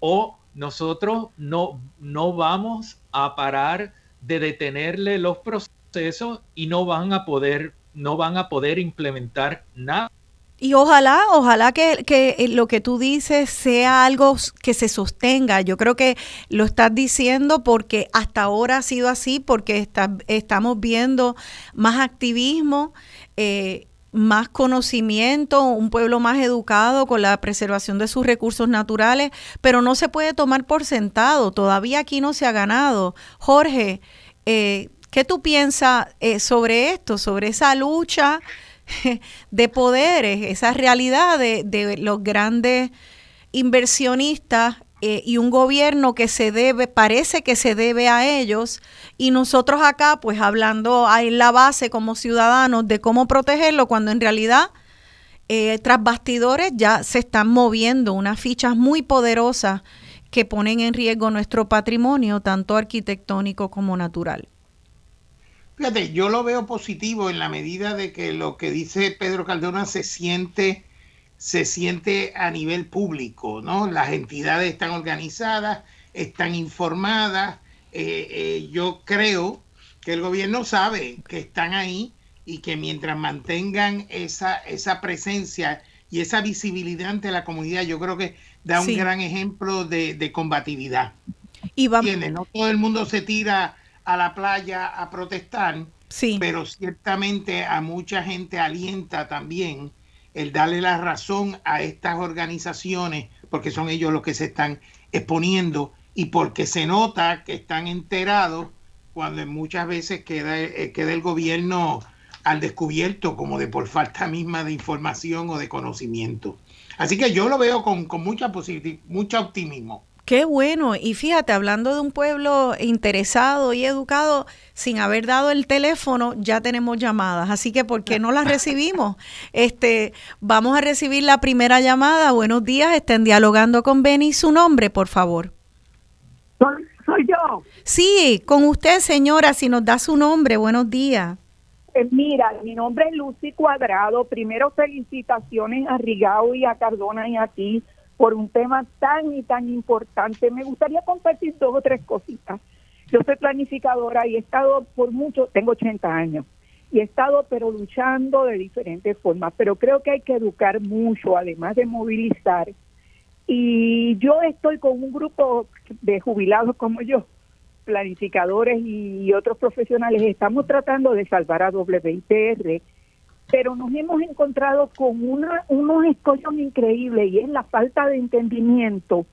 o nosotros no, no vamos a parar de detenerle los procesos y no van a poder, no van a poder implementar nada. Y ojalá, ojalá que, que, lo que tú dices sea algo que se sostenga. Yo creo que lo estás diciendo porque hasta ahora ha sido así, porque está, estamos viendo más activismo. Eh, más conocimiento, un pueblo más educado con la preservación de sus recursos naturales, pero no se puede tomar por sentado, todavía aquí no se ha ganado. Jorge, eh, ¿qué tú piensas eh, sobre esto, sobre esa lucha de poderes, esa realidad de, los grandes inversionistas eh, y un gobierno que se debe, parece que se debe a ellos, y nosotros acá, pues hablando en la base como ciudadanos de cómo protegerlo, cuando en realidad eh, tras bastidores ya se están moviendo unas fichas muy poderosas que ponen en riesgo nuestro patrimonio, tanto arquitectónico como natural. Fíjate, yo lo veo positivo en la medida de que lo que dice Pedro Caldona se siente se siente a nivel público, ¿no? Las entidades están organizadas, están informadas. Eh, eh, yo creo que el gobierno sabe que están ahí y que mientras mantengan esa, esa presencia y esa visibilidad ante la comunidad, yo creo que da un gran ejemplo de, combatividad. Y No todo el mundo se tira a la playa a protestar, sí. pero ciertamente a mucha gente alienta también el darle la razón a estas organizaciones, porque son ellos los que se están exponiendo y porque se nota que están enterados cuando muchas veces queda, eh, queda el gobierno al descubierto como de por falta misma de información o de conocimiento. Así que yo lo veo con, con mucha, mucho optimismo. Qué bueno. Y fíjate, hablando de un pueblo interesado y educado, sin haber dado el teléfono, ya tenemos llamadas. Así que, ¿por qué no las recibimos? Este, vamos a recibir la primera llamada. Buenos días, estén dialogando con Benny. Su nombre, por favor. Soy, yo. Sí, con usted, señora, si nos da su nombre. Buenos días. Eh, mira, mi nombre es Lucy Cuadrado. Primero, felicitaciones a Rigao y a Cardona y a ti por un tema tan y tan importante. Me gustaría compartir dos o tres cositas. Yo soy planificadora y he estado por mucho, tengo 80 años, y he estado pero luchando de diferentes formas, pero creo que hay que educar mucho, además de movilizar. Y yo estoy con un grupo de jubilados como yo, planificadores y otros profesionales, estamos tratando de salvar a WIPR pero nos hemos encontrado con una, unos escollos increíbles y es la falta de entendimiento,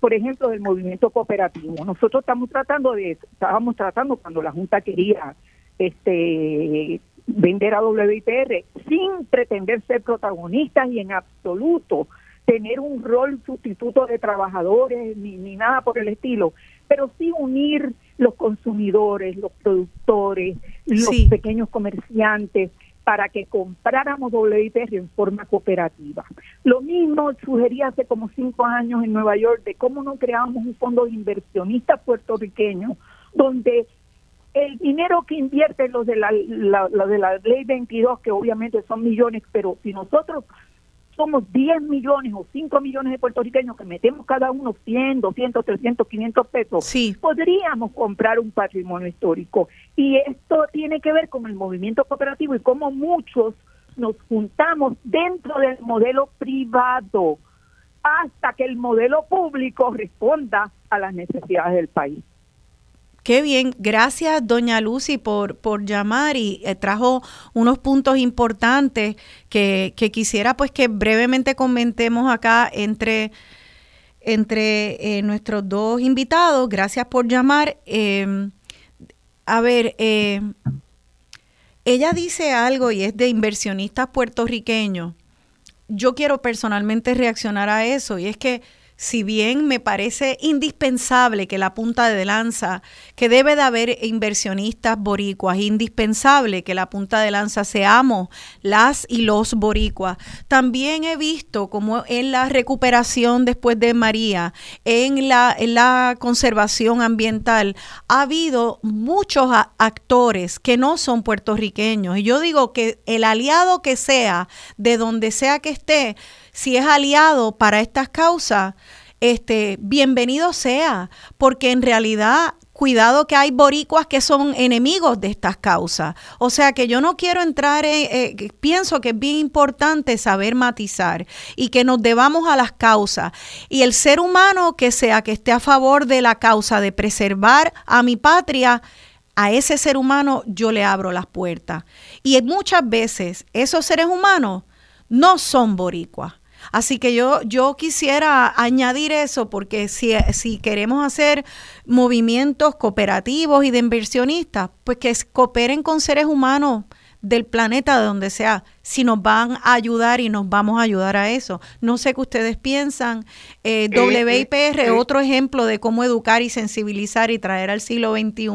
por ejemplo, del movimiento cooperativo. Nosotros estamos tratando de, estábamos tratando cuando la Junta quería este vender a WIPR sin pretender ser protagonistas y en absoluto tener un rol sustituto de trabajadores ni, ni nada por el estilo, pero sí unir los consumidores, los productores, los pequeños comerciantes, para que compráramos WIPR en forma cooperativa. Lo mismo sugería hace como cinco años en Nueva York de cómo no creábamos un fondo de inversionistas puertorriqueños donde el dinero que invierten los de la, de la ley 22, que obviamente son millones, pero si nosotros somos 10 millones o 5 millones de puertorriqueños que metemos cada uno 100, 200, 300, 500 pesos, podríamos comprar un patrimonio histórico. Y esto tiene que ver con el movimiento cooperativo y cómo muchos nos juntamos dentro del modelo privado hasta que el modelo público responda a las necesidades del país. Qué bien, gracias doña Lucy por, por llamar y eh, trajo unos puntos importantes que, quisiera pues que brevemente comentemos acá entre, entre eh, nuestros dos invitados. Gracias por llamar. Em, a ver, eh, ella dice algo y es de inversionistas puertorriqueños. Yo quiero personalmente reaccionar a eso y es que si bien me parece indispensable que la punta de lanza, que debe de haber inversionistas boricuas, indispensable que la punta de lanza seamos las y los boricuas, también he visto como en la recuperación después de María, en la, en la conservación ambiental, ha habido muchos actores que no son puertorriqueños. Y yo digo que el aliado que sea, de donde sea que esté, si es aliado para estas causas, este, bienvenido sea, porque en realidad cuidado que hay boricuas que son enemigos de estas causas. O sea que yo no quiero entrar en, eh, pienso que es bien importante saber matizar y que nos debamos a las causas. Y el ser humano que sea que esté a favor de la causa de preservar a mi patria, a ese ser humano yo le abro las puertas. Y muchas veces esos seres humanos no son boricuas Así que yo, yo quisiera añadir eso porque si, si queremos hacer movimientos cooperativos y de inversionistas, pues que cooperen con seres humanos del planeta de donde sea, si nos van a ayudar y nos vamos a ayudar a eso. No sé qué ustedes piensan. Eh, eh WIPR, eh, otro ejemplo de cómo educar y sensibilizar y traer al siglo XXI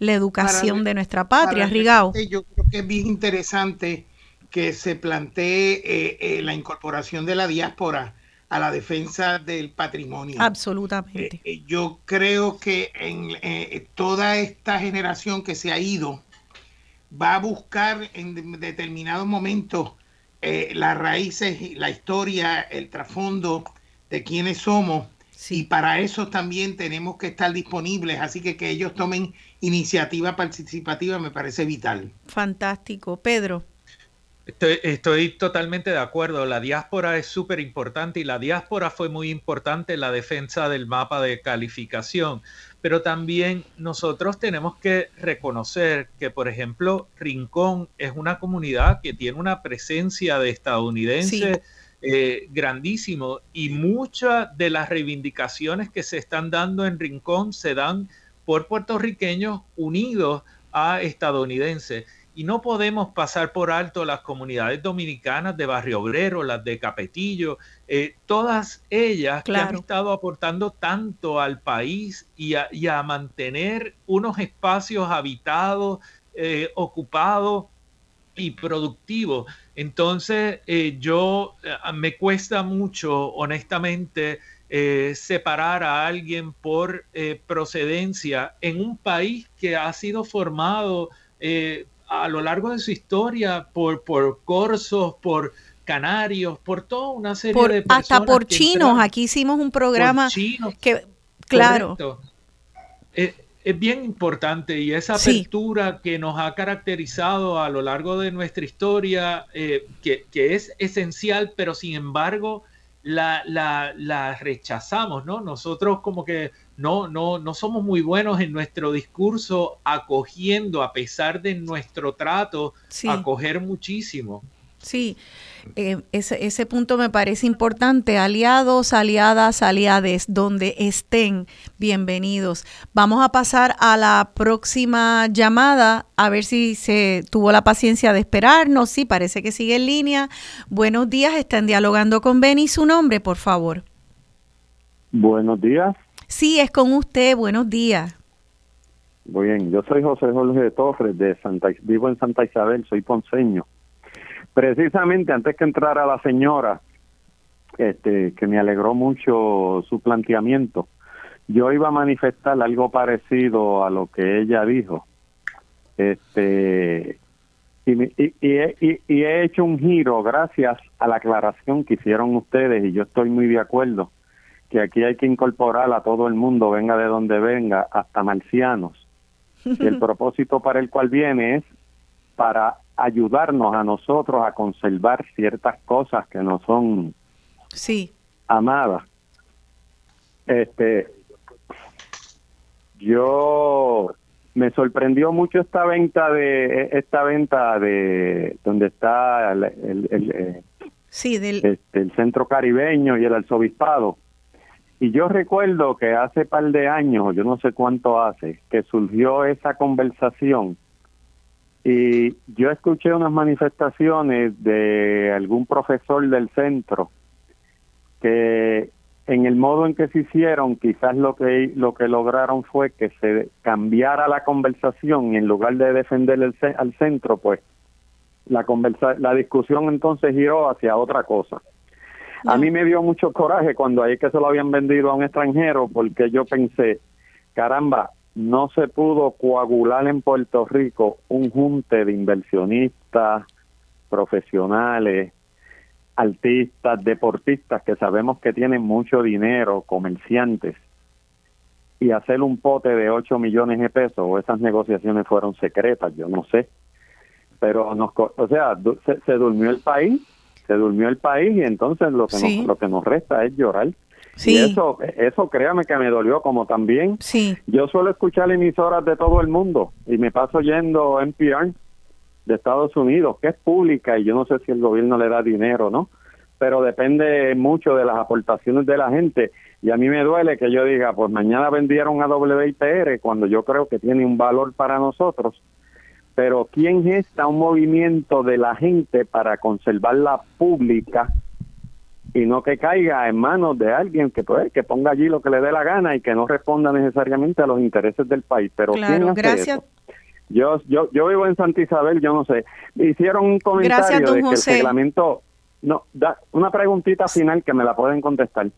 la educación de nuestra patria, Rigao. Yo creo que es bien interesante que se plantee eh, eh, la incorporación de la diáspora a la defensa del patrimonio. Absolutamente. Eh, yo creo que en toda esta generación que se ha ido va a buscar en determinados momentos las raíces, la historia, el trasfondo de quiénes somos. Y para eso también tenemos que estar disponibles, así que que ellos tomen iniciativa participativa me parece vital. Fantástico. Pedro. Estoy, totalmente de acuerdo. La diáspora es súper importante y la diáspora fue muy importante en la defensa del mapa de calificación. Pero también nosotros tenemos que reconocer que, por ejemplo, Rincón es una comunidad que tiene una presencia de estadounidenses eh, grandísimo y muchas de las reivindicaciones que se están dando en Rincón se dan por puertorriqueños unidos a estadounidenses y no podemos pasar por alto las comunidades dominicanas de Barrio Obrero, las de Capetillo, eh, todas ellas que han estado aportando tanto al país y a, mantener unos espacios habitados, eh, ocupados y productivos. Entonces, eh, yo me cuesta mucho, honestamente, separar a alguien por procedencia en un país que ha sido formado a lo largo de su historia por, por corsos, por canarios, por toda una serie de personas. Hasta por chinos, aquí hicimos un programa que, claro. Es, bien importante y esa apertura que nos ha caracterizado a lo largo de nuestra historia, eh, que, que, es esencial, pero sin embargo la, la, la rechazamos, ¿no? Nosotros como que no, no, no somos muy buenos en nuestro discurso acogiendo, a pesar de nuestro trato, acoger muchísimo. Sí, eh, ese, ese, punto me parece importante. Aliados, aliadas, aliades, donde estén, bienvenidos. Vamos a pasar a la próxima llamada, a ver si se tuvo la paciencia de esperarnos. Sí, parece que sigue en línea. Buenos días, están dialogando con Benny. Su nombre, por favor. Buenos días. Sí, es con usted. Buenos días. Bien, yo soy José Jorge Torres, de Santa, vivo en Santa Isabel, soy ponceño. Precisamente antes que entrara la señora, este, que me alegró mucho su planteamiento, yo iba a manifestar algo parecido a lo que ella dijo. Este, y, y, he hecho un giro gracias a la aclaración que hicieron ustedes y yo estoy muy de acuerdo que aquí hay que incorporar a todo el mundo, venga de donde venga, hasta marcianos. Y el propósito para el cual viene es para ayudarnos a nosotros a conservar ciertas cosas que no son sí. amadas. Este, yo me sorprendió mucho esta venta de esta venta de donde está el, el, eh, sí, del... Este, el centro caribeño y el arzobispado y yo recuerdo que hace par de años yo no sé cuánto hace que surgió esa conversación y yo escuché unas manifestaciones de algún profesor del centro que en el modo en que se hicieron, quizás lo que lo que lograron fue que se cambiara la conversación y en lugar de defender el, al centro, pues la conversa, la discusión entonces giró hacia otra cosa. A mí me dio mucho coraje cuando ahí que se lo habían vendido a un extranjero porque yo pensé, caramba, no se pudo coagular en Puerto Rico un junte de inversionistas, profesionales, artistas, deportistas que sabemos que tienen mucho dinero, comerciantes, y hacer un pote de 8 millones de pesos, o esas negociaciones fueron secretas, yo no sé. Pero, nos, o sea, se, durmió el país, se durmió el país y entonces lo que, nos, lo que nos resta es llorar. Sí. Y eso, eso créame que me dolió como también. Sí. Yo suelo escuchar emisoras de todo el mundo y me paso yendo NPR de Estados Unidos, que es pública y yo no sé si el gobierno le da dinero, ¿no? Pero depende mucho de las aportaciones de la gente y a mí me duele que yo diga, pues mañana vendieron a WIPR cuando yo creo que tiene un valor para nosotros, pero ¿quién gesta un movimiento de la gente para conservarla pública y no que caiga en manos de alguien que pues, que ponga allí lo que le dé la gana y que no responda necesariamente a los intereses del país? Pero claro, gracias. Yo, yo, yo vivo en Santa Isabel, yo no sé. Hicieron un comentario de que el reglamento... No, da una preguntita final que me la pueden contestar.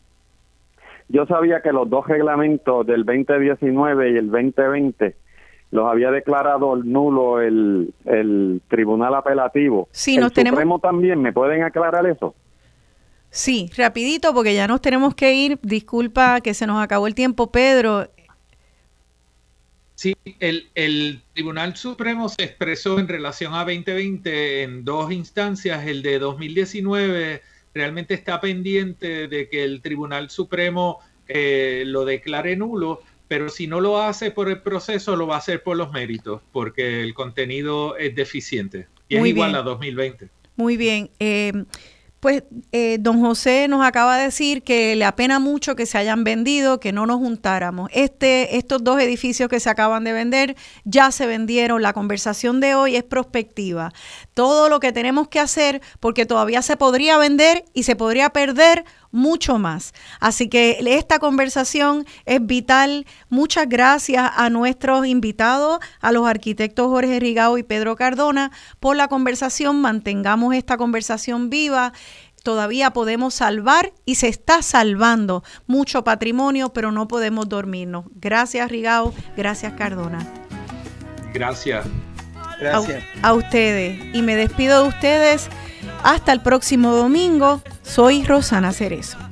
Yo sabía que los dos reglamentos del 2019 y el 2020 los había declarado nulo el, el Tribunal Apelativo. Sí, el nos Supremo también, ¿me pueden aclarar eso? Sí, rapidito porque ya nos tenemos que ir. Disculpa que se nos acabó el tiempo, Pedro. Sí, el, el, Tribunal Supremo se expresó en relación a 2020 en dos instancias. El de 2019 realmente está pendiente de que el Tribunal Supremo eh, lo declare nulo, pero si no lo hace por el proceso, lo va a hacer por los méritos, porque el contenido es deficiente y es igual a 2020. Muy bien. Eh, pues eh, don José nos acaba de decir que le apena mucho que se hayan vendido, que no nos juntáramos. Este, estos dos edificios que se acaban de vender ya se vendieron. La conversación de hoy es prospectiva. Todo lo que tenemos que hacer, porque todavía se podría vender y se podría perder mucho más. Así que esta conversación es vital. Muchas gracias a nuestros invitados, a los arquitectos Jorge Rigao y Pedro Cardona, por la conversación. Mantengamos esta conversación viva. Todavía podemos salvar y se está salvando mucho patrimonio, pero no podemos dormirnos. Gracias, Rigao. Gracias, Cardona. Gracias. Gracias. a ustedes. Y me despido de ustedes hasta el próximo domingo. Soy Rosana Cerezo.